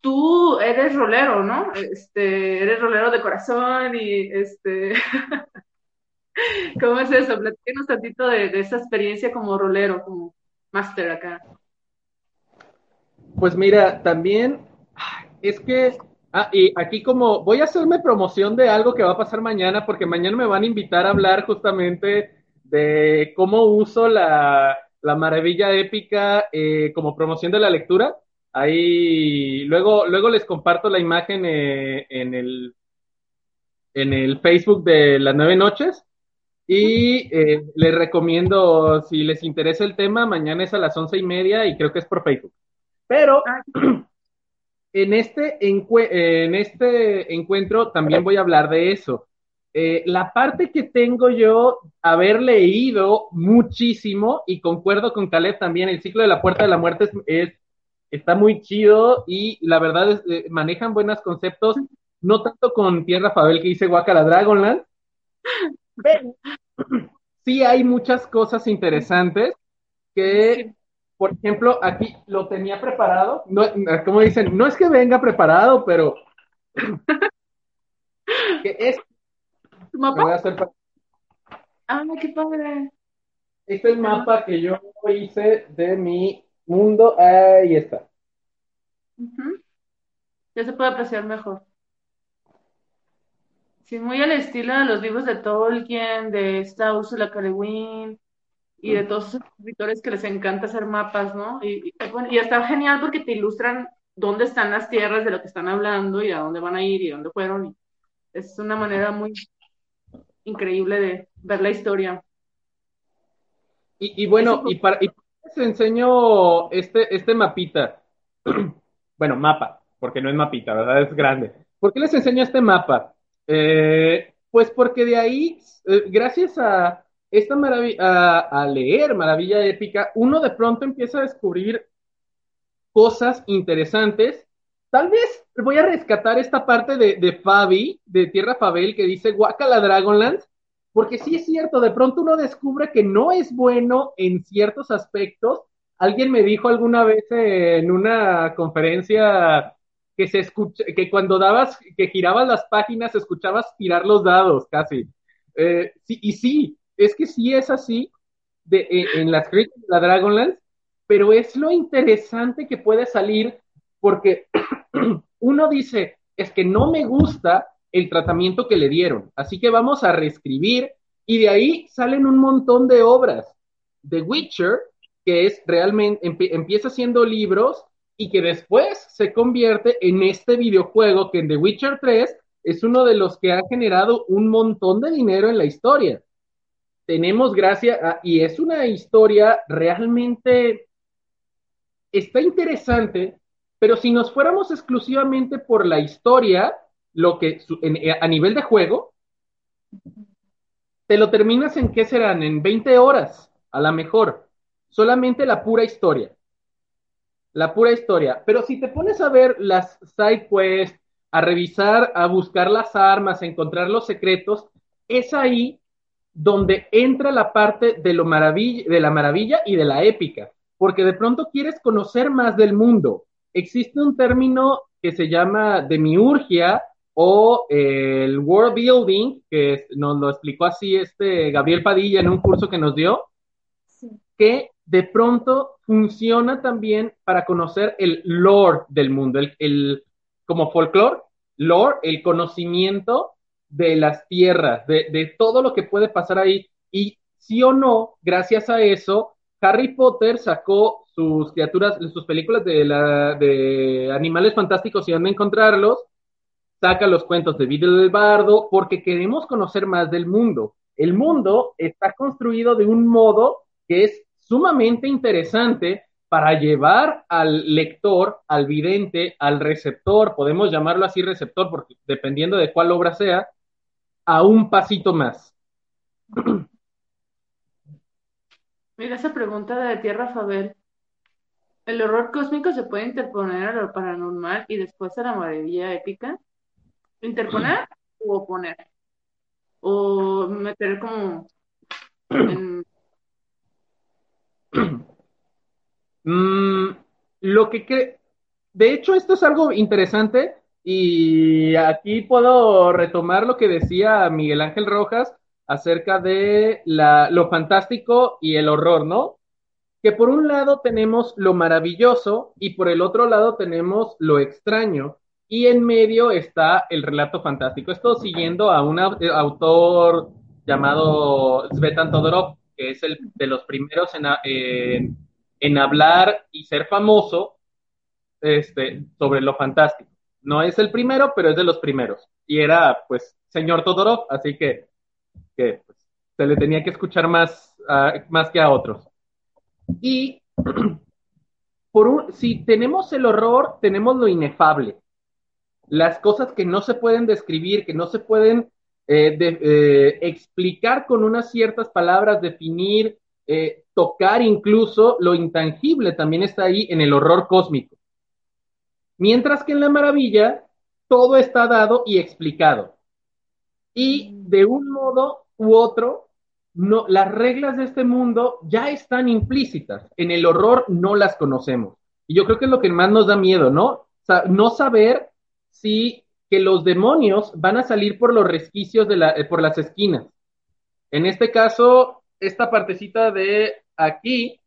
Tú eres rolero, ¿no? Este, eres rolero de corazón y este, (laughs) ¿cómo es eso? Platícanos tantito de, de esa experiencia como rolero, como máster acá. Pues mira, también es que, ah, y aquí como voy a hacerme promoción de algo que va a pasar mañana, porque mañana me van a invitar a hablar justamente de cómo uso la, la maravilla épica eh, como promoción de la lectura. Ahí, luego, luego les comparto la imagen eh, en el, en el Facebook de las nueve noches. Y eh, les recomiendo, si les interesa el tema, mañana es a las once y media y creo que es por Facebook. Pero Ah, (clears throat) en este, en este encuentro también voy a hablar de eso. Eh, la parte que tengo yo, haber leído muchísimo, y concuerdo con Caleb también, el ciclo de la puerta de la muerte es, es- está muy chido y la verdad es, eh, manejan buenos conceptos, no tanto con Tierra Fabel que dice Guacala Dragonland, pero sí hay muchas cosas interesantes que por ejemplo, aquí lo tenía preparado. No, como dicen, no es que venga preparado, pero (laughs) que es, ¿Tu me voy mapa? a hacer, pa- Ah, qué padre. este es el mapa que yo hice de mi mundo. Ahí está. Ya se puede apreciar mejor. Sí, muy al estilo de los libros de Tolkien, de esta K. Guin y de todos esos escritores que les encanta hacer mapas, ¿no? Y, y, bueno, y está genial porque te ilustran dónde están las tierras de lo que están hablando y a dónde van a ir y dónde fueron. Y es una manera muy increíble de ver la historia. Y, y bueno, y para y les enseño este, este mapita. (clears throat) Bueno, mapa, porque no es mapita, ¿verdad? Es grande. ¿Por qué les enseño este mapa? Eh, pues porque de ahí, eh, gracias a esta maravilla, a, leer Maravilla Épica, uno de pronto empieza a descubrir cosas interesantes. Tal vez voy a rescatar esta parte de, de Fabi, de Tierra Fabel, que dice Guacala Dragonland, porque sí es cierto, de pronto uno descubre que no es bueno en ciertos aspectos. Alguien me dijo alguna vez en una conferencia que se escucha, que cuando dabas, que girabas las páginas, escuchabas tirar los dados casi. Eh, sí, y sí, es que sí es así de, en, las de la Dragonlance, pero es lo interesante que puede salir porque (clears throat) uno dice, es que no me gusta el tratamiento que le dieron, así que vamos a reescribir y de ahí salen un montón de obras. The Witcher, que es realmente, empie- empieza siendo libros y que después se convierte en este videojuego que en The Witcher 3 es uno de los que ha generado un montón de dinero en la historia. Tenemos gracias a, y es una historia realmente, está interesante, pero si nos fuéramos exclusivamente por la historia, lo que en, a nivel de juego, te lo terminas en qué serán, en 20 horas, a lo mejor, solamente la pura historia. La pura historia. Pero si te pones a ver las side quests, a revisar, a buscar las armas, a encontrar los secretos, es ahí donde entra la parte de, lo de la maravilla y de la épica, porque de pronto quieres conocer más del mundo. Existe un término que se llama demiurgia o eh, el world building, que nos lo explicó así este Gabriel Padilla en un curso que nos dio, que de pronto funciona también para conocer el lore del mundo, el, como folklore, lore, el conocimiento de las tierras, de, de, todo lo que puede pasar ahí. Y sí o no, gracias a eso, Harry Potter sacó sus criaturas, sus películas de, la, de animales fantásticos y dónde encontrarlos, saca los cuentos de Vidal del Bardo, porque queremos conocer más del mundo. El mundo está construido de un modo que es sumamente interesante para llevar al lector, al vidente, al receptor, podemos llamarlo así receptor, porque dependiendo de cuál obra sea, a un pasito más. (clears throat) Mira esa pregunta de Tierra Fabel. ¿El horror cósmico se puede interponer a lo paranormal y después a la maravilla épica? Interponer o oponer. O meter como (clears throat) mm, lo que de hecho esto es algo interesante y aquí puedo retomar lo que decía Miguel Ángel Rojas acerca de la, lo fantástico y el horror, ¿no? Que por un lado tenemos lo maravilloso y por el otro lado tenemos lo extraño y en medio está el relato fantástico. Esto siguiendo a un autor llamado Svetan Todorov, que es el de los primeros en, hablar y ser famoso este, sobre lo fantástico. No es el primero, pero es de los primeros. Y era, pues, señor Todorov, así que, que pues, se le tenía que escuchar más, más que a otros. Y (clears throat) por un, si tenemos el horror, tenemos lo inefable las cosas que no se pueden describir, que no se pueden eh, eh, explicar con unas ciertas palabras, definir, eh, tocar incluso, lo intangible también está ahí en el horror cósmico. Mientras que en la maravilla todo está dado y explicado. Y de un modo u otro, no, las reglas de este mundo ya están implícitas. En el horror no las conocemos. Y yo creo que es lo que más nos da miedo, ¿no? no saber sí que los demonios van a salir por los resquicios de la, eh, por las esquinas. En este caso, esta partecita de aquí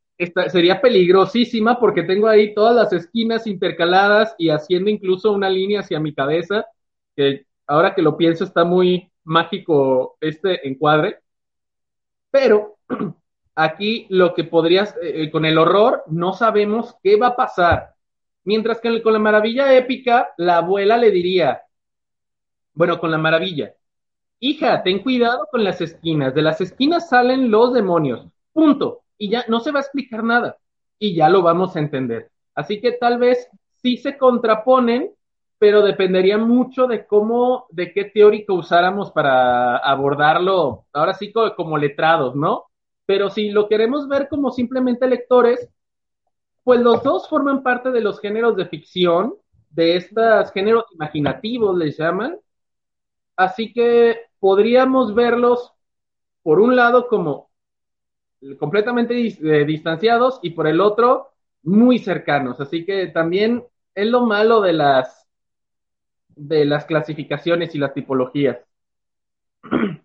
sería peligrosísima porque tengo ahí todas las esquinas intercaladas y haciendo incluso una línea hacia mi cabeza, que ahora que lo pienso está muy mágico este encuadre. Pero (clears throat) aquí lo que podrías, eh, eh, con el horror, no sabemos qué va a pasar. Mientras que con la maravilla épica, la abuela le diría, bueno, con la maravilla, hija, ten cuidado con las esquinas, de las esquinas salen los demonios, punto, y ya no se va a explicar nada, y ya lo vamos a entender. Así que tal vez sí se contraponen, pero dependería mucho de cómo, de qué teórico usáramos para abordarlo, ahora sí como letrados, ¿no? Pero si lo queremos ver como simplemente lectores, pues los dos forman parte de los géneros de ficción, de estos géneros imaginativos, les llaman. Así que podríamos verlos, por un lado, como completamente eh, distanciados y por el otro, muy cercanos. Así que también es lo malo de las, de las clasificaciones y las tipologías. (clears throat)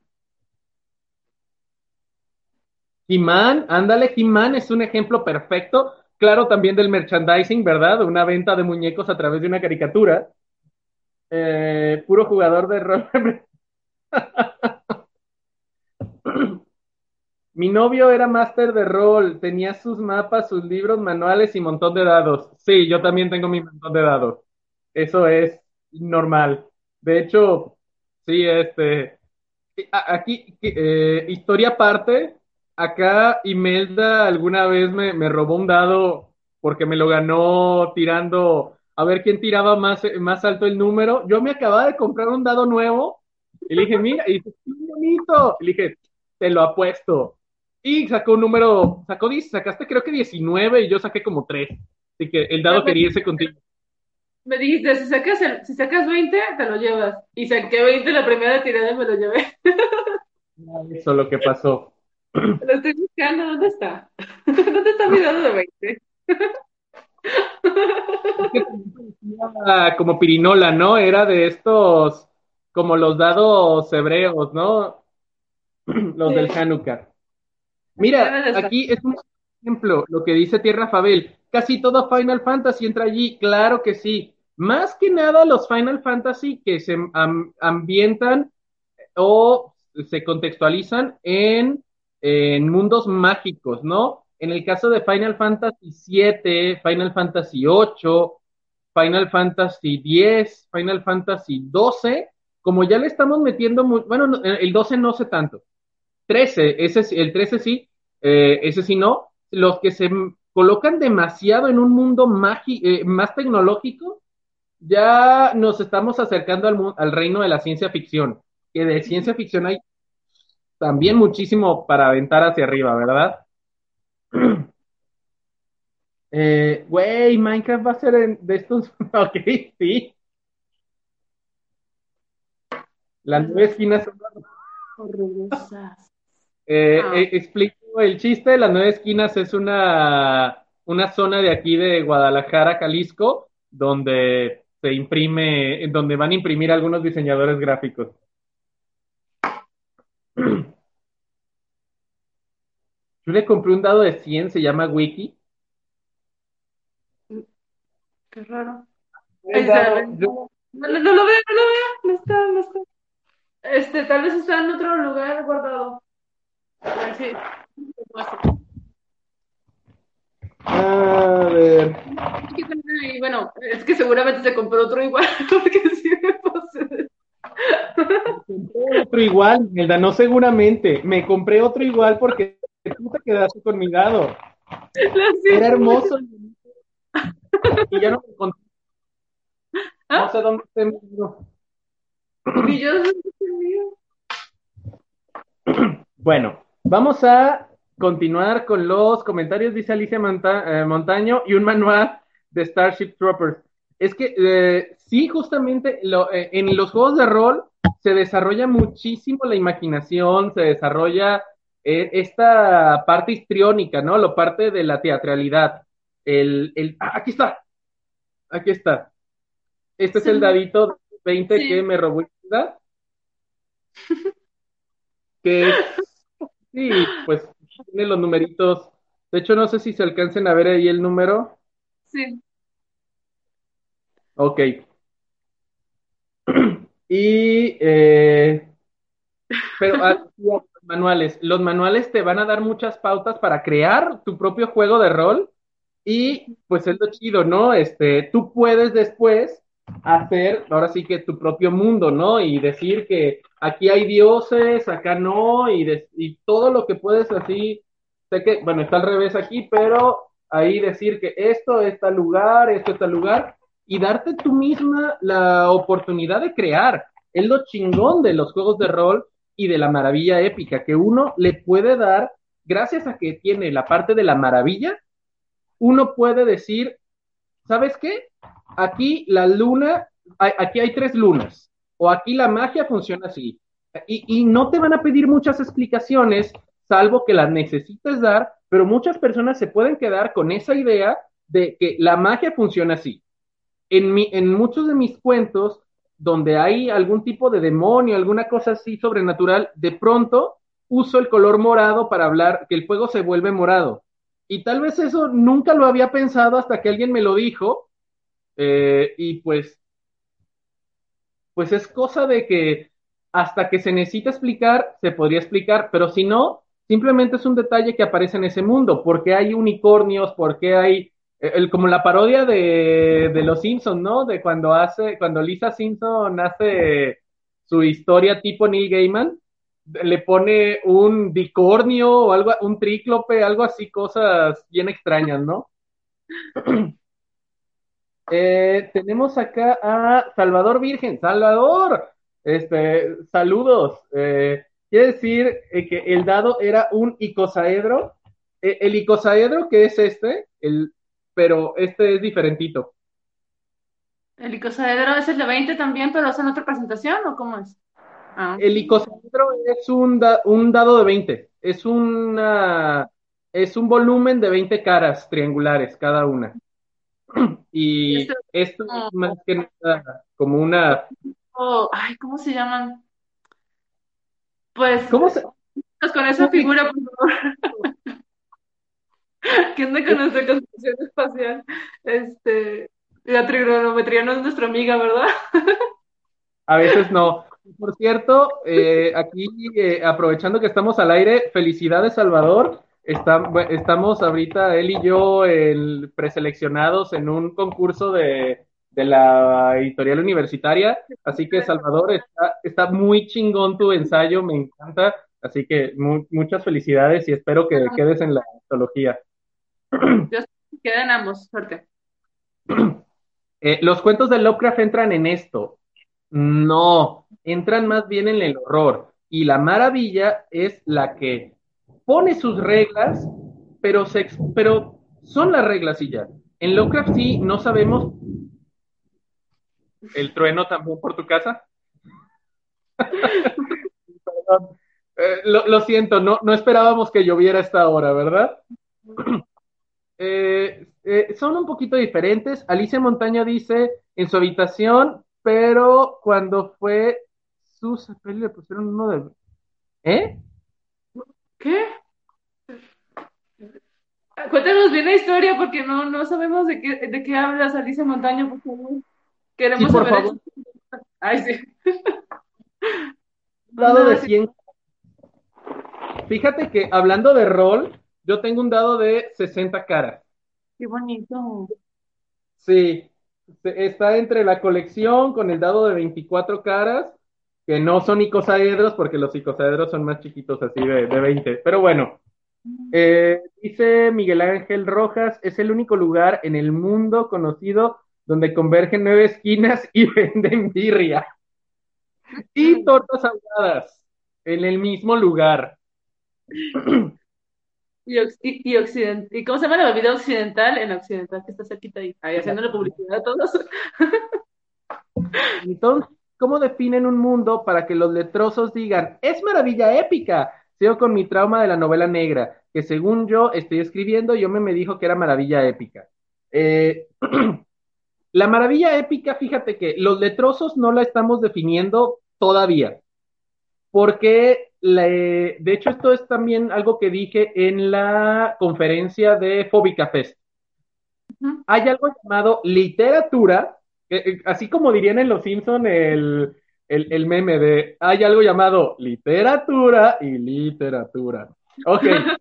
He-Man, ándale, He-Man es un ejemplo perfecto claro también del merchandising, ¿verdad? Una venta de muñecos a través de una caricatura. Eh, puro jugador de rol. (laughs) Mi novio era máster de rol, tenía sus mapas, sus libros, manuales y montón de dados. Sí, yo también tengo mi montón de dados. Eso es normal. De hecho, sí, este, aquí, eh, historia aparte, acá Imelda alguna vez me, me robó un dado porque me lo ganó tirando a ver quién tiraba más, más alto el número. Yo me acababa de comprar un dado nuevo y le dije, mira, y dice, qué bonito. Y le dije, te lo apuesto. Y sacó un número, sacó, sacaste creo que 19 y yo saqué como 3. Así que el dado quería irse contigo. Me dijiste, si sacas, el, si sacas 20, te lo llevas. Y saqué 20 la primera tirada y me lo llevé. Eso es lo que pasó. Lo estoy buscando, ¿dónde está? (laughs) ¿Dónde está mi dado de 20? (laughs) como pirinola, ¿no? Era de estos, como los dados hebreos, ¿no? (clears throat) Los sí. del Hanukkah. Mira, aquí es un ejemplo, lo que dice Tierra Fabel. Casi todo Final Fantasy entra allí, claro que sí. Más que nada los Final Fantasy que se ambientan o se contextualizan en, en mundos mágicos, ¿no? En el caso de Final Fantasy VII, Final Fantasy VIII, Final Fantasy X, Final Fantasy XII, como ya le estamos metiendo, muy, bueno, el 12 no sé tanto, 13, ese, el 13 sí, eh, ese sí no, los que se colocan demasiado en un mundo eh, más tecnológico, ya nos estamos acercando al, al reino de la ciencia ficción, que de ciencia ficción hay también muchísimo para aventar hacia arriba, ¿verdad? (clears throat) Eh, güey, Minecraft va a ser en, de estos. (laughs) ok, sí. Las nueve esquinas son. (laughs) Eh, ah. eh, explico el chiste. Las nueve esquinas es una, una zona de aquí de Guadalajara, Jalisco, donde se imprime, donde van a imprimir algunos diseñadores gráficos. Yo le compré un dado de 100, se llama Wiki. Qué raro. no, no, lo veo, no lo veo. No está, no está. Este, tal vez está en otro lugar guardado. A ver si. A ver. Y bueno, es que seguramente se compró otro igual, (laughs) porque sí me posee. compré otro igual, Melda, no seguramente. Me compré otro igual porque tú te quedaste con mi dado. Era hermoso. Y ya no me encontré. ¿Ah? No sé dónde está mío. Y yo Bueno, vamos a continuar con los comentarios, dice Alicia Monta eh, Montaño, y un manual de Starship Troopers. Es que eh, sí, justamente lo, eh, en los juegos de rol se desarrolla muchísimo la imaginación, se desarrolla esta parte histriónica, ¿no? Lo parte de la teatralidad. El, el, ah, aquí está, aquí está. Este es el dadito 20 que me robó que sí, pues tiene los numeritos. De hecho, no sé si se alcancen a ver ahí el número. Sí. Ok. (clears throat) Y eh, pero ah, manuales. Los manuales te van a dar muchas pautas para crear tu propio juego de rol y pues es lo chido, ¿no? Este, tú puedes después hacer, ahora sí que tu propio mundo, ¿no? Y decir que aquí hay dioses, acá no, y, y todo lo que puedes así, sé que, bueno, está al revés aquí, pero ahí decir que esto está lugar, esto está lugar, y darte tú misma la oportunidad de crear. Es lo chingón de los juegos de rol y de la maravilla épica, que uno le puede dar, gracias a que tiene la parte de la maravilla, uno puede decir, ¿sabes qué? Aquí la luna, aquí hay tres lunas, o aquí la magia funciona así. Y, y no te van a pedir muchas explicaciones, salvo que las necesites dar, pero muchas personas se pueden quedar con esa idea de que la magia funciona así. En, mi, en muchos de mis cuentos, donde hay algún tipo de demonio, alguna cosa así sobrenatural, de pronto uso el color morado para hablar, que el fuego se vuelve morado. Y tal vez eso nunca lo había pensado hasta que alguien me lo dijo. Eh, y pues, pues es cosa de que hasta que se necesita explicar, se podría explicar, pero si no, simplemente es un detalle que aparece en ese mundo, porque hay unicornios, porque hay el, como la parodia de, Los Simpsons, ¿no? De cuando hace, cuando Lisa Simpson hace su historia tipo Neil Gaiman, le pone un dicornio o algo, un tríclope, algo así, cosas bien extrañas, ¿no? (clears throat) Eh, tenemos acá a Salvador Virgen. Salvador, este, saludos. Eh, quiere decir eh, que el dado era un icosaedro. el icosaedro, que es este, el, pero este es diferentito. ¿El icosaedro es el de 20 también, pero es en otra presentación o cómo es? Ah. El icosaedro es un, un dado de 20. Es una es un volumen de 20 caras triangulares cada una. (clears throat) Y esto, es más que nada como una. Oh, ay, ¿cómo se llaman? Pues. ¿Cómo se.? Con esa figura, por favor. (laughs) (laughs) ¿Quién no conoce construcción espacial? Este. La trigonometría no es nuestra amiga, ¿verdad? (laughs) A veces no. Por cierto, eh, aquí eh, aprovechando que estamos al aire, felicidades Salvador. estamos ahorita, él y yo, el, preseleccionados en un concurso de, la editorial universitaria. Así que Salvador, está, está muy chingón tu ensayo, me encanta. Así que muchas felicidades y espero que quedes en la antología. Quedan ambos, suerte. (clears throat) Eh, los cuentos de Lovecraft entran en esto. No, entran más bien en el horror. Y la maravilla es la que pone sus reglas, pero, son las reglas y ya. En Lovecraft sí, no sabemos. ¿El trueno también por tu casa? (laughs) Eh, lo, siento, no, no esperábamos que lloviera esta hora, ¿verdad? (clears throat) Eh, eh, son un poquito diferentes. Alicia Montaña dice en su habitación, pero cuando fue su le pusieron uno de. ¿Eh? ¿Qué? Cuéntanos bien la historia porque no, no sabemos de qué, de qué hablas, Alicia Montaña, por favor. Queremos por saber. Favor. (laughs) Ay, sí. Dado de 100. Fíjate que hablando de rol, yo tengo un dado de 60 caras. Qué bonito. Sí, está entre la colección con el dado de 24 caras, que no son icosaedros, porque los icosaedros son más chiquitos así de, de 20. Pero bueno, eh, dice Miguel Ángel Rojas, es el único lugar en el mundo conocido donde convergen nueve esquinas y (laughs) venden birria. Y tortas ahogadas en el mismo lugar. (clears throat) Y, y, y, cómo se llama la bebida occidental? En occidental, que está cerquita ahí, ahí haciéndole publicidad a todos. (laughs) Entonces, ¿cómo definen un mundo para que los letrosos digan, es maravilla épica? Sigo con mi trauma de la novela negra, que según yo estoy escribiendo, yo me, me dijo que era maravilla épica. Eh, (clears throat) la maravilla épica, fíjate que los letrosos no la estamos definiendo todavía, porque de hecho, esto es también algo que dije en la conferencia de Fóbica Fest. Hay algo llamado literatura, así como dirían en Los Simpson el, el, meme de hay algo llamado literatura y literatura. Ok. (laughs)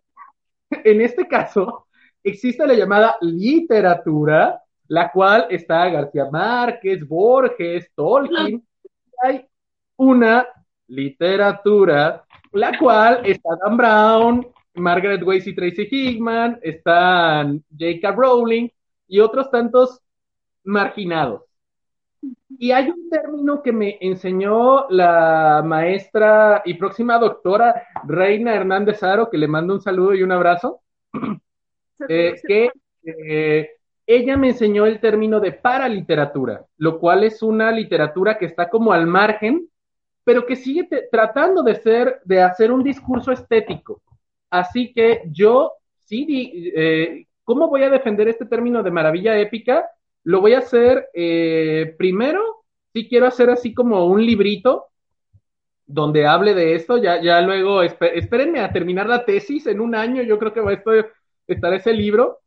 en este caso, existe la llamada literatura, la cual está García Márquez, Borges, Tolkien. Hay una literatura la cual está Dan Brown, Margaret Weiss y Tracy Hickman, están J.K. Rowling y otros tantos marginados. Y hay un término que me enseñó la maestra y próxima doctora Reina Hernández Aro, que le mando un saludo y un abrazo, eh, que eh, ella me enseñó el término de paraliteratura, lo cual es una literatura que está como al margen pero que sigue tratando de ser, de hacer un discurso estético. Así que yo sí, eh, ¿cómo voy a defender este término de maravilla épica? Lo voy a hacer eh, primero, sí quiero hacer así como un librito donde hable de esto, ya, ya luego, espérenme a terminar la tesis en un año, yo creo que va a estar ese libro,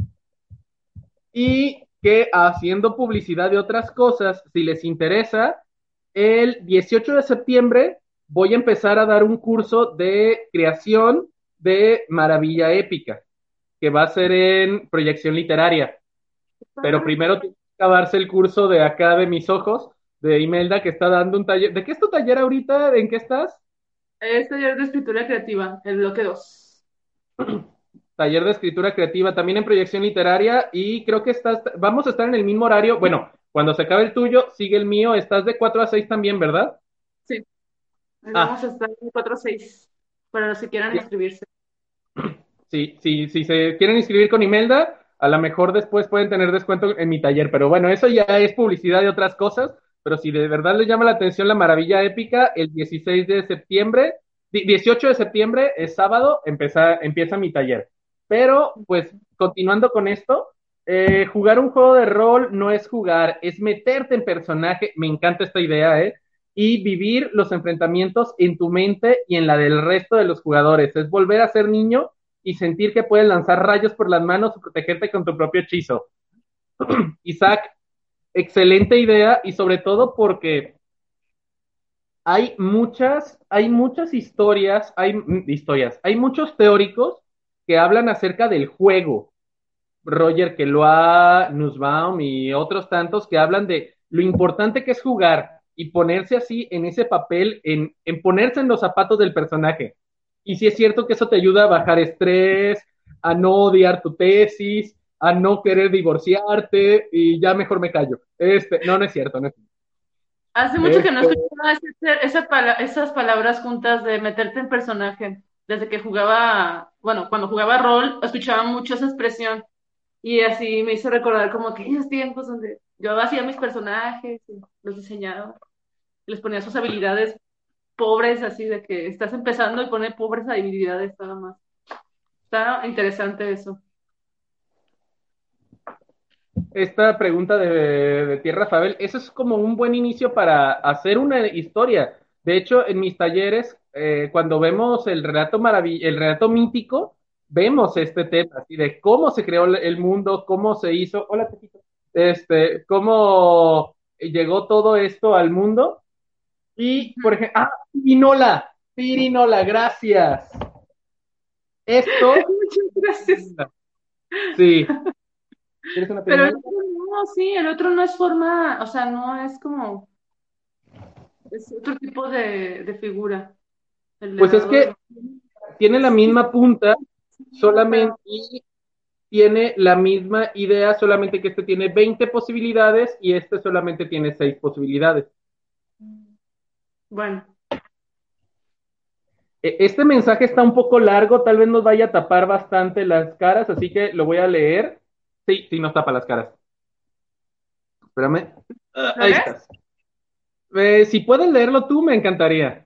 y que haciendo publicidad de otras cosas, si les interesa, el 18 de septiembre voy a empezar a dar un curso de creación de Maravilla Épica, que va a ser en proyección literaria. Pero primero tiene que acabarse el curso de acá de mis ojos, de Imelda, que está dando un taller. ¿De qué es tu taller ahorita? ¿En qué estás? Es taller de escritura creativa, el bloque 2. (clears throat) taller de escritura creativa, también en proyección literaria, y creo que estás, vamos a estar en el mismo horario. Bueno, cuando se acabe el tuyo, sigue el mío. Estás de 4 a 6 también, ¿verdad? Sí. Vamos a estar de 4 a 6, para los que quieran inscribirse. (clears throat) Sí, sí, si se quieren inscribir con Imelda, a lo mejor después pueden tener descuento en mi taller, pero bueno, eso ya es publicidad de otras cosas, pero si de verdad les llama la atención la maravilla épica, el 16 de septiembre, 18 de septiembre es sábado, empieza, empieza mi taller. Pero, pues, continuando con esto, eh, jugar un juego de rol no es jugar, es meterte en personaje, me encanta esta idea, ¿eh? Y vivir los enfrentamientos en tu mente y en la del resto de los jugadores, es volver a ser niño y sentir que puedes lanzar rayos por las manos o protegerte con tu propio hechizo. (clears throat) Isaac, excelente idea y sobre todo porque hay muchas, hay muchas historias, hay mm, historias, hay muchos teóricos que hablan acerca del juego. Roger Keloa, Nussbaum y otros tantos que hablan de lo importante que es jugar y ponerse así en ese papel, en, en ponerse en los zapatos del personaje. Y si es cierto que eso te ayuda a bajar estrés, a no odiar tu tesis, a no querer divorciarte y ya mejor me callo. Este, no, no es cierto, no es cierto. Hace mucho que no este escuchaba esas palabras juntas de meterte en personaje. Desde que jugaba, bueno, cuando jugaba rol, escuchaba mucho esa expresión. Y así me hizo recordar como aquellos tiempos donde yo hacía mis personajes, los diseñaba, les ponía sus habilidades pobres, así de que estás empezando y pone pobres habilidades nada más. Está interesante eso. Esta pregunta de, Tierra Fabel, eso es como un buen inicio para hacer una historia. De hecho, en mis talleres, eh, cuando vemos el relato el relato mítico, vemos este tema, así de cómo se creó el mundo, cómo se hizo, hola, este, cómo llegó todo esto al mundo y, por ejemplo, ah, Pirinola, Pirinola, gracias. Esto. (laughs) Muchas gracias. Sí. Pero el otro no, sí, el otro no es forma, o sea, no es como. Es otro tipo de, de figura. Pues es que tiene la misma punta, solamente y tiene la misma idea, solamente que este tiene 20 posibilidades y este solamente tiene 6 posibilidades. Bueno. E, este mensaje está un poco largo, tal vez nos vaya a tapar bastante las caras, así que lo voy a leer. Sí, sí, nos tapa las caras. Espérame. Ah, ahí estás. Eh, si puedes leerlo tú, me encantaría.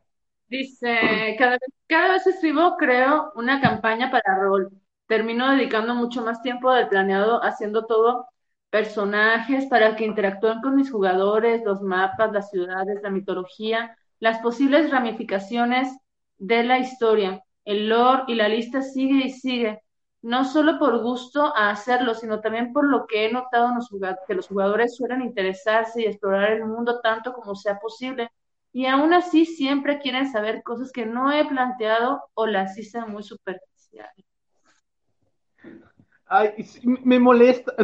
Dice, cada vez, cada vez escribo, creo, una campaña para rol. Termino dedicando mucho más tiempo del planeado haciendo todo personajes para que interactúen con mis jugadores, los mapas, las ciudades, la mitología, las posibles ramificaciones de la historia. El lore y la lista sigue y sigue, no solo por gusto a hacerlo, sino también por lo que he notado en los que los jugadores suelen interesarse y explorar el mundo tanto como sea posible. Y aún así siempre quieren saber cosas que no he planteado o las hice muy superficiales. Ay, me molesta,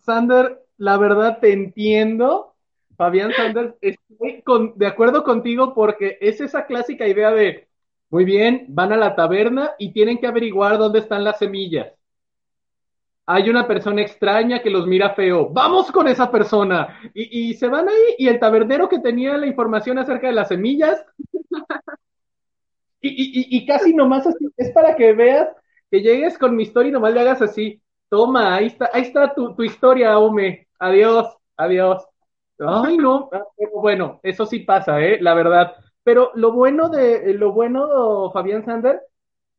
Sander, la verdad te entiendo, Fabián Sanders, estoy de acuerdo contigo porque es esa clásica idea de, muy bien, van a la taberna y tienen que averiguar dónde están las semillas. Hay una persona extraña que los mira feo. Vamos con esa persona. Y, se van ahí y el tabernero que tenía la información acerca de las semillas. (laughs) Y, casi nomás es para que veas que llegues con mi historia y nomás le hagas así. Toma, ahí está, ahí está tu, tu historia, Ome. Adiós, adiós. Ay, no, ah, bueno, eso sí pasa, ¿eh? La verdad. Pero lo bueno de, lo bueno, Fabián Sander,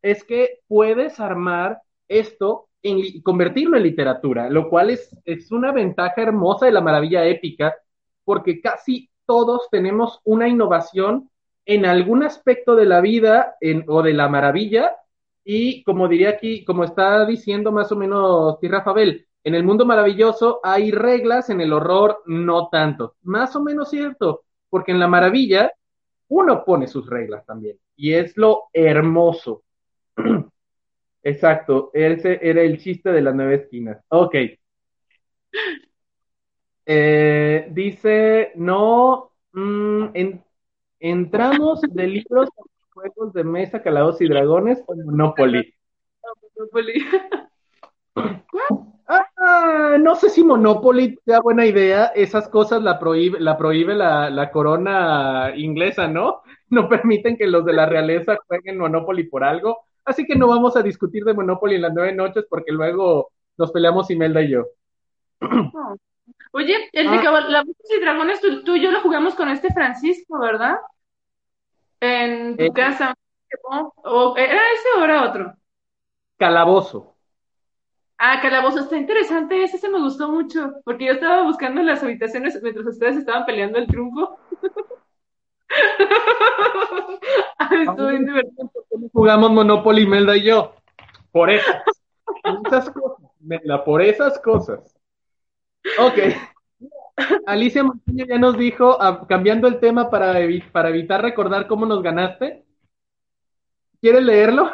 es que puedes armar esto convertirlo en literatura, lo cual es, es una ventaja hermosa de la maravilla épica, porque casi todos tenemos una innovación en algún aspecto de la vida o de la maravilla, y como diría aquí, como está diciendo más o menos Tierra Fabel, en el mundo maravilloso hay reglas, en el horror no tanto. Más o menos cierto, porque en la maravilla uno pone sus reglas también. Y es lo hermoso. (clears throat) Exacto, ese era el chiste de las nueve esquinas. Ok. Eh, dice, no, mm, en- entramos de libros juegos de mesa, calados y dragones o Monopoly. Monopoly. (laughs) Ah, no sé si Monopoly sea buena idea. Esas cosas la prohíbe, la prohíbe la, la corona inglesa, ¿no? No permiten que los de la realeza jueguen Monopoly por algo. Así que no vamos a discutir de Monopoly en las nueve noches porque luego nos peleamos Imelda y yo. Oye, el de Ah. Y Dragones, tú, tú y yo lo jugamos con este Francisco, ¿verdad? En tu Eh. casa. ¿O ¿Era ese o era otro? Calabozo. Ah, Calabozo, está interesante, ese se me gustó mucho, porque yo estaba buscando las habitaciones mientras ustedes estaban peleando el triunfo. Ay, (laughs) estuvo bien divertido. Jugamos Monopoly Imelda y yo. Por esas. Esas cosas. Imelda, por esas cosas. Ok. Alicia Montaño ya nos dijo, ah, cambiando el tema para, evi- para evitar recordar cómo nos ganaste. ¿Quieres leerlo?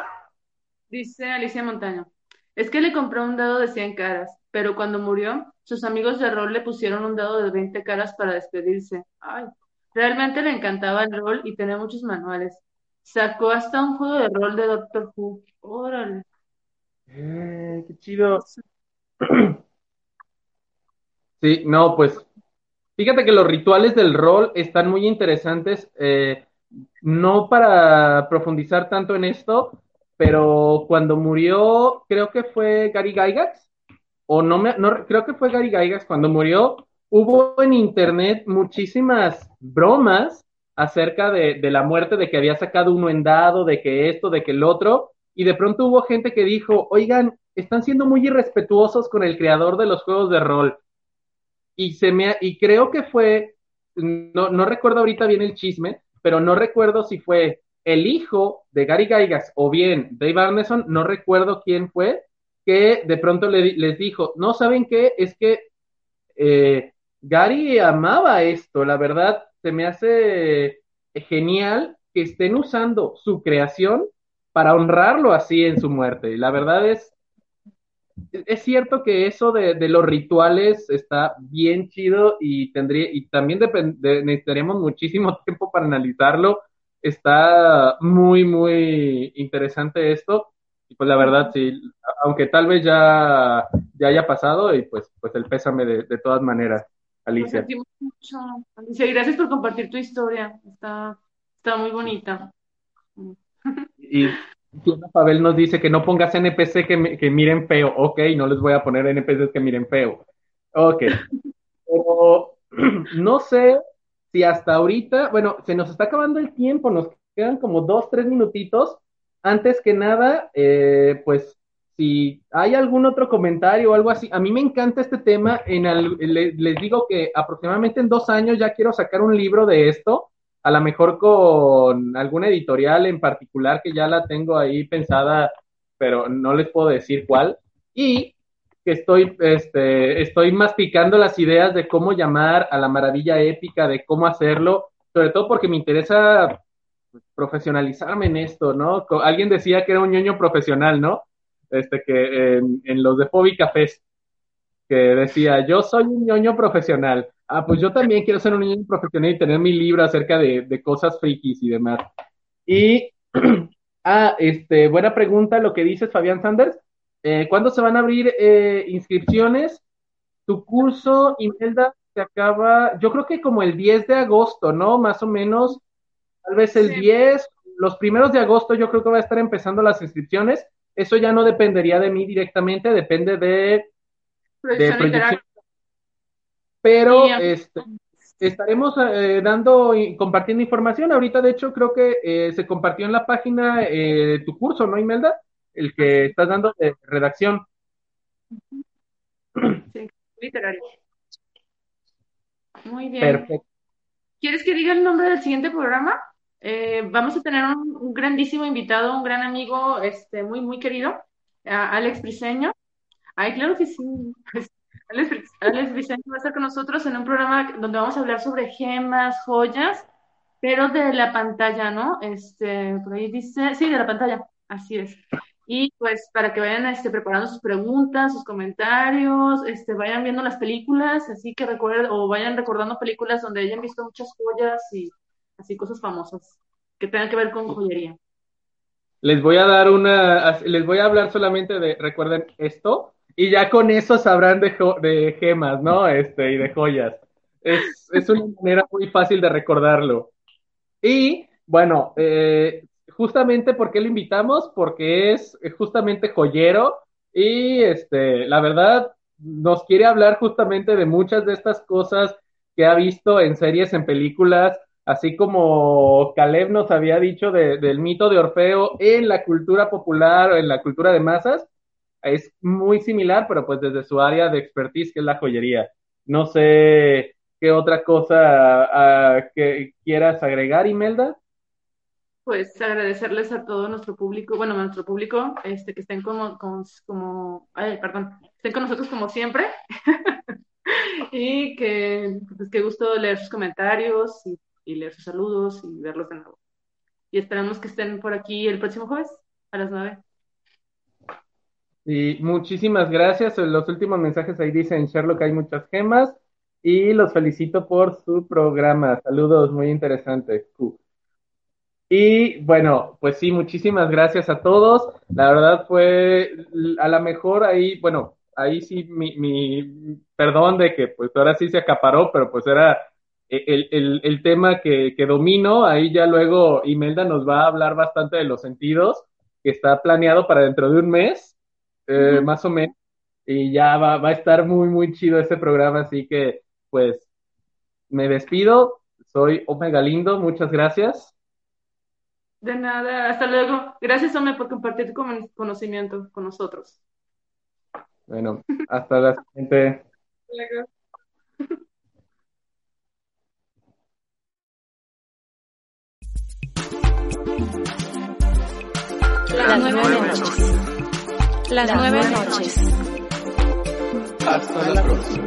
Dice Alicia Montaño, es que le compré un dado de 100 caras, pero cuando murió, sus amigos de rol le pusieron un dado de 20 caras para despedirse. Ay, realmente le encantaba el rol y tenía muchos manuales. Sacó hasta un juego de rol de Doctor Who. Órale. Eh, qué chido. Sí, no, pues fíjate que los rituales del rol están muy interesantes, eh, no para profundizar tanto en esto, pero cuando murió, creo que fue Gary Gygax, o no me, no, creo que fue Gary Gygax cuando murió, hubo en internet muchísimas bromas acerca de, la muerte, de que había sacado uno en dado, de que esto, de que el otro, y de pronto hubo gente que dijo, oigan, están siendo muy irrespetuosos con el creador de los juegos de rol. Y, se me, y creo que fue, no, no recuerdo ahorita bien el chisme, pero no recuerdo si fue el hijo de Gary Gygax o bien Dave Arneson, no recuerdo quién fue, que de pronto le, les dijo, no saben qué, es que eh, Gary amaba esto, la verdad, se me hace genial que estén usando su creación para honrarlo así en su muerte. La verdad es, es cierto que eso de, de los rituales está bien chido y tendría, y también de, necesitaríamos muchísimo (laughs) tiempo para analizarlo. Está muy, muy interesante esto. Y pues la verdad, sí, aunque tal vez ya, ya haya pasado, y pues, pues el pésame de, de todas maneras, Alicia. mucho. Alicia, gracias por compartir tu historia. Está, está muy bonita. Y Pavel nos dice que no pongas NPC que, me- que miren feo. Ok, no les voy a poner NPCs que miren feo. Ok. Pero (clears throat) no sé si hasta ahorita, bueno, se nos está acabando el tiempo, nos quedan como dos, tres minutitos. Antes que nada, eh, pues si hay algún otro comentario o algo así, a mí me encanta este tema. En les digo que aproximadamente en dos años ya quiero sacar un libro de esto, a lo mejor con alguna editorial en particular que ya la tengo ahí pensada, pero no les puedo decir cuál. Y que estoy, este, estoy masticando las ideas de cómo llamar a la maravilla épica, de cómo hacerlo, sobre todo porque me interesa profesionalizarme en esto, ¿no? Alguien decía que era un ñoño profesional, ¿no? Este, que en, en los de Pobi Cafés, que decía, yo soy un ñoño profesional. Ah, pues yo también quiero ser un ñoño profesional y tener mi libro acerca de, de cosas frikis y demás. Y, (clears throat) ah, este, buena pregunta lo que dices, Fabián Sanders. Eh, ¿Cuándo se van a abrir eh, inscripciones? Tu curso, Imelda, se acaba, yo creo que como el 10 de agosto, ¿no? Más o menos, tal vez el Sí. 10, los primeros de agosto yo creo que va a estar empezando las inscripciones. Eso ya no dependería de mí directamente, depende de, de Proyección proyección. literaria. Pero este, estaremos eh, dando y compartiendo información. Ahorita, de hecho, creo que eh, se compartió en la página eh, de tu curso, ¿no, Imelda? El que estás dando de redacción. Sí, literaria. Muy bien. Perfecto. ¿Quieres que diga el nombre del siguiente programa? Eh, vamos a tener un, grandísimo invitado, un gran amigo, este, muy, muy querido, Alex Briseño. Ay, claro que sí. Alex, Bri- Alex Briseño va a estar con nosotros en un programa donde vamos a hablar sobre gemas, joyas, pero de la pantalla, ¿no? Este, por ahí dice, sí, de la pantalla, así es. Y pues para que vayan este, preparando sus preguntas, sus comentarios, este, vayan viendo las películas, así que recuerden, o vayan recordando películas donde hayan visto muchas joyas y así cosas famosas que tengan que ver con joyería. Les voy a dar una, les voy a hablar solamente de, recuerden esto, y ya con eso sabrán de, de gemas, ¿no? Este, y de joyas. Es, es una manera muy fácil de recordarlo. Y bueno, eh, justamente ¿por qué lo invitamos? Porque es justamente joyero y este, la verdad nos quiere hablar justamente de muchas de estas cosas que ha visto en series, en películas, así como Caleb nos había dicho del mito de Orfeo en la cultura popular en la cultura de masas, es muy similar, pero pues desde su área de expertise, que es la joyería. No sé qué otra cosa uh, que quieras agregar, Imelda pues agradecerles a todo nuestro público, bueno, a nuestro público, este, que estén como, como, ay, perdón, estén con nosotros como siempre. (laughs) y que, pues qué gusto leer sus comentarios y, y, leer sus saludos y verlos de nuevo. Y esperamos que estén por aquí el próximo jueves a las nueve. Y muchísimas gracias. Los últimos mensajes ahí dicen Sherlock hay muchas gemas y los felicito por su programa. Saludos, muy interesante. Y bueno, pues sí, muchísimas gracias a todos. La verdad fue, a lo mejor ahí, bueno, ahí sí mi, mi perdón de que pues ahora sí se acaparó, pero pues era el, el, el tema que, que, domino. Ahí ya luego Imelda nos va a hablar bastante de los sentidos, que está planeado para dentro de un mes, eh, más o menos. Y ya va, va a estar muy, muy chido ese programa, así que pues me despido. Soy Omega Lindo, muchas gracias. De nada, hasta luego. Gracias, Ome, por compartir tu conocimiento con nosotros. Bueno, hasta la siguiente. (laughs) Las nueve noches. Las nueve noches. Hasta la próxima.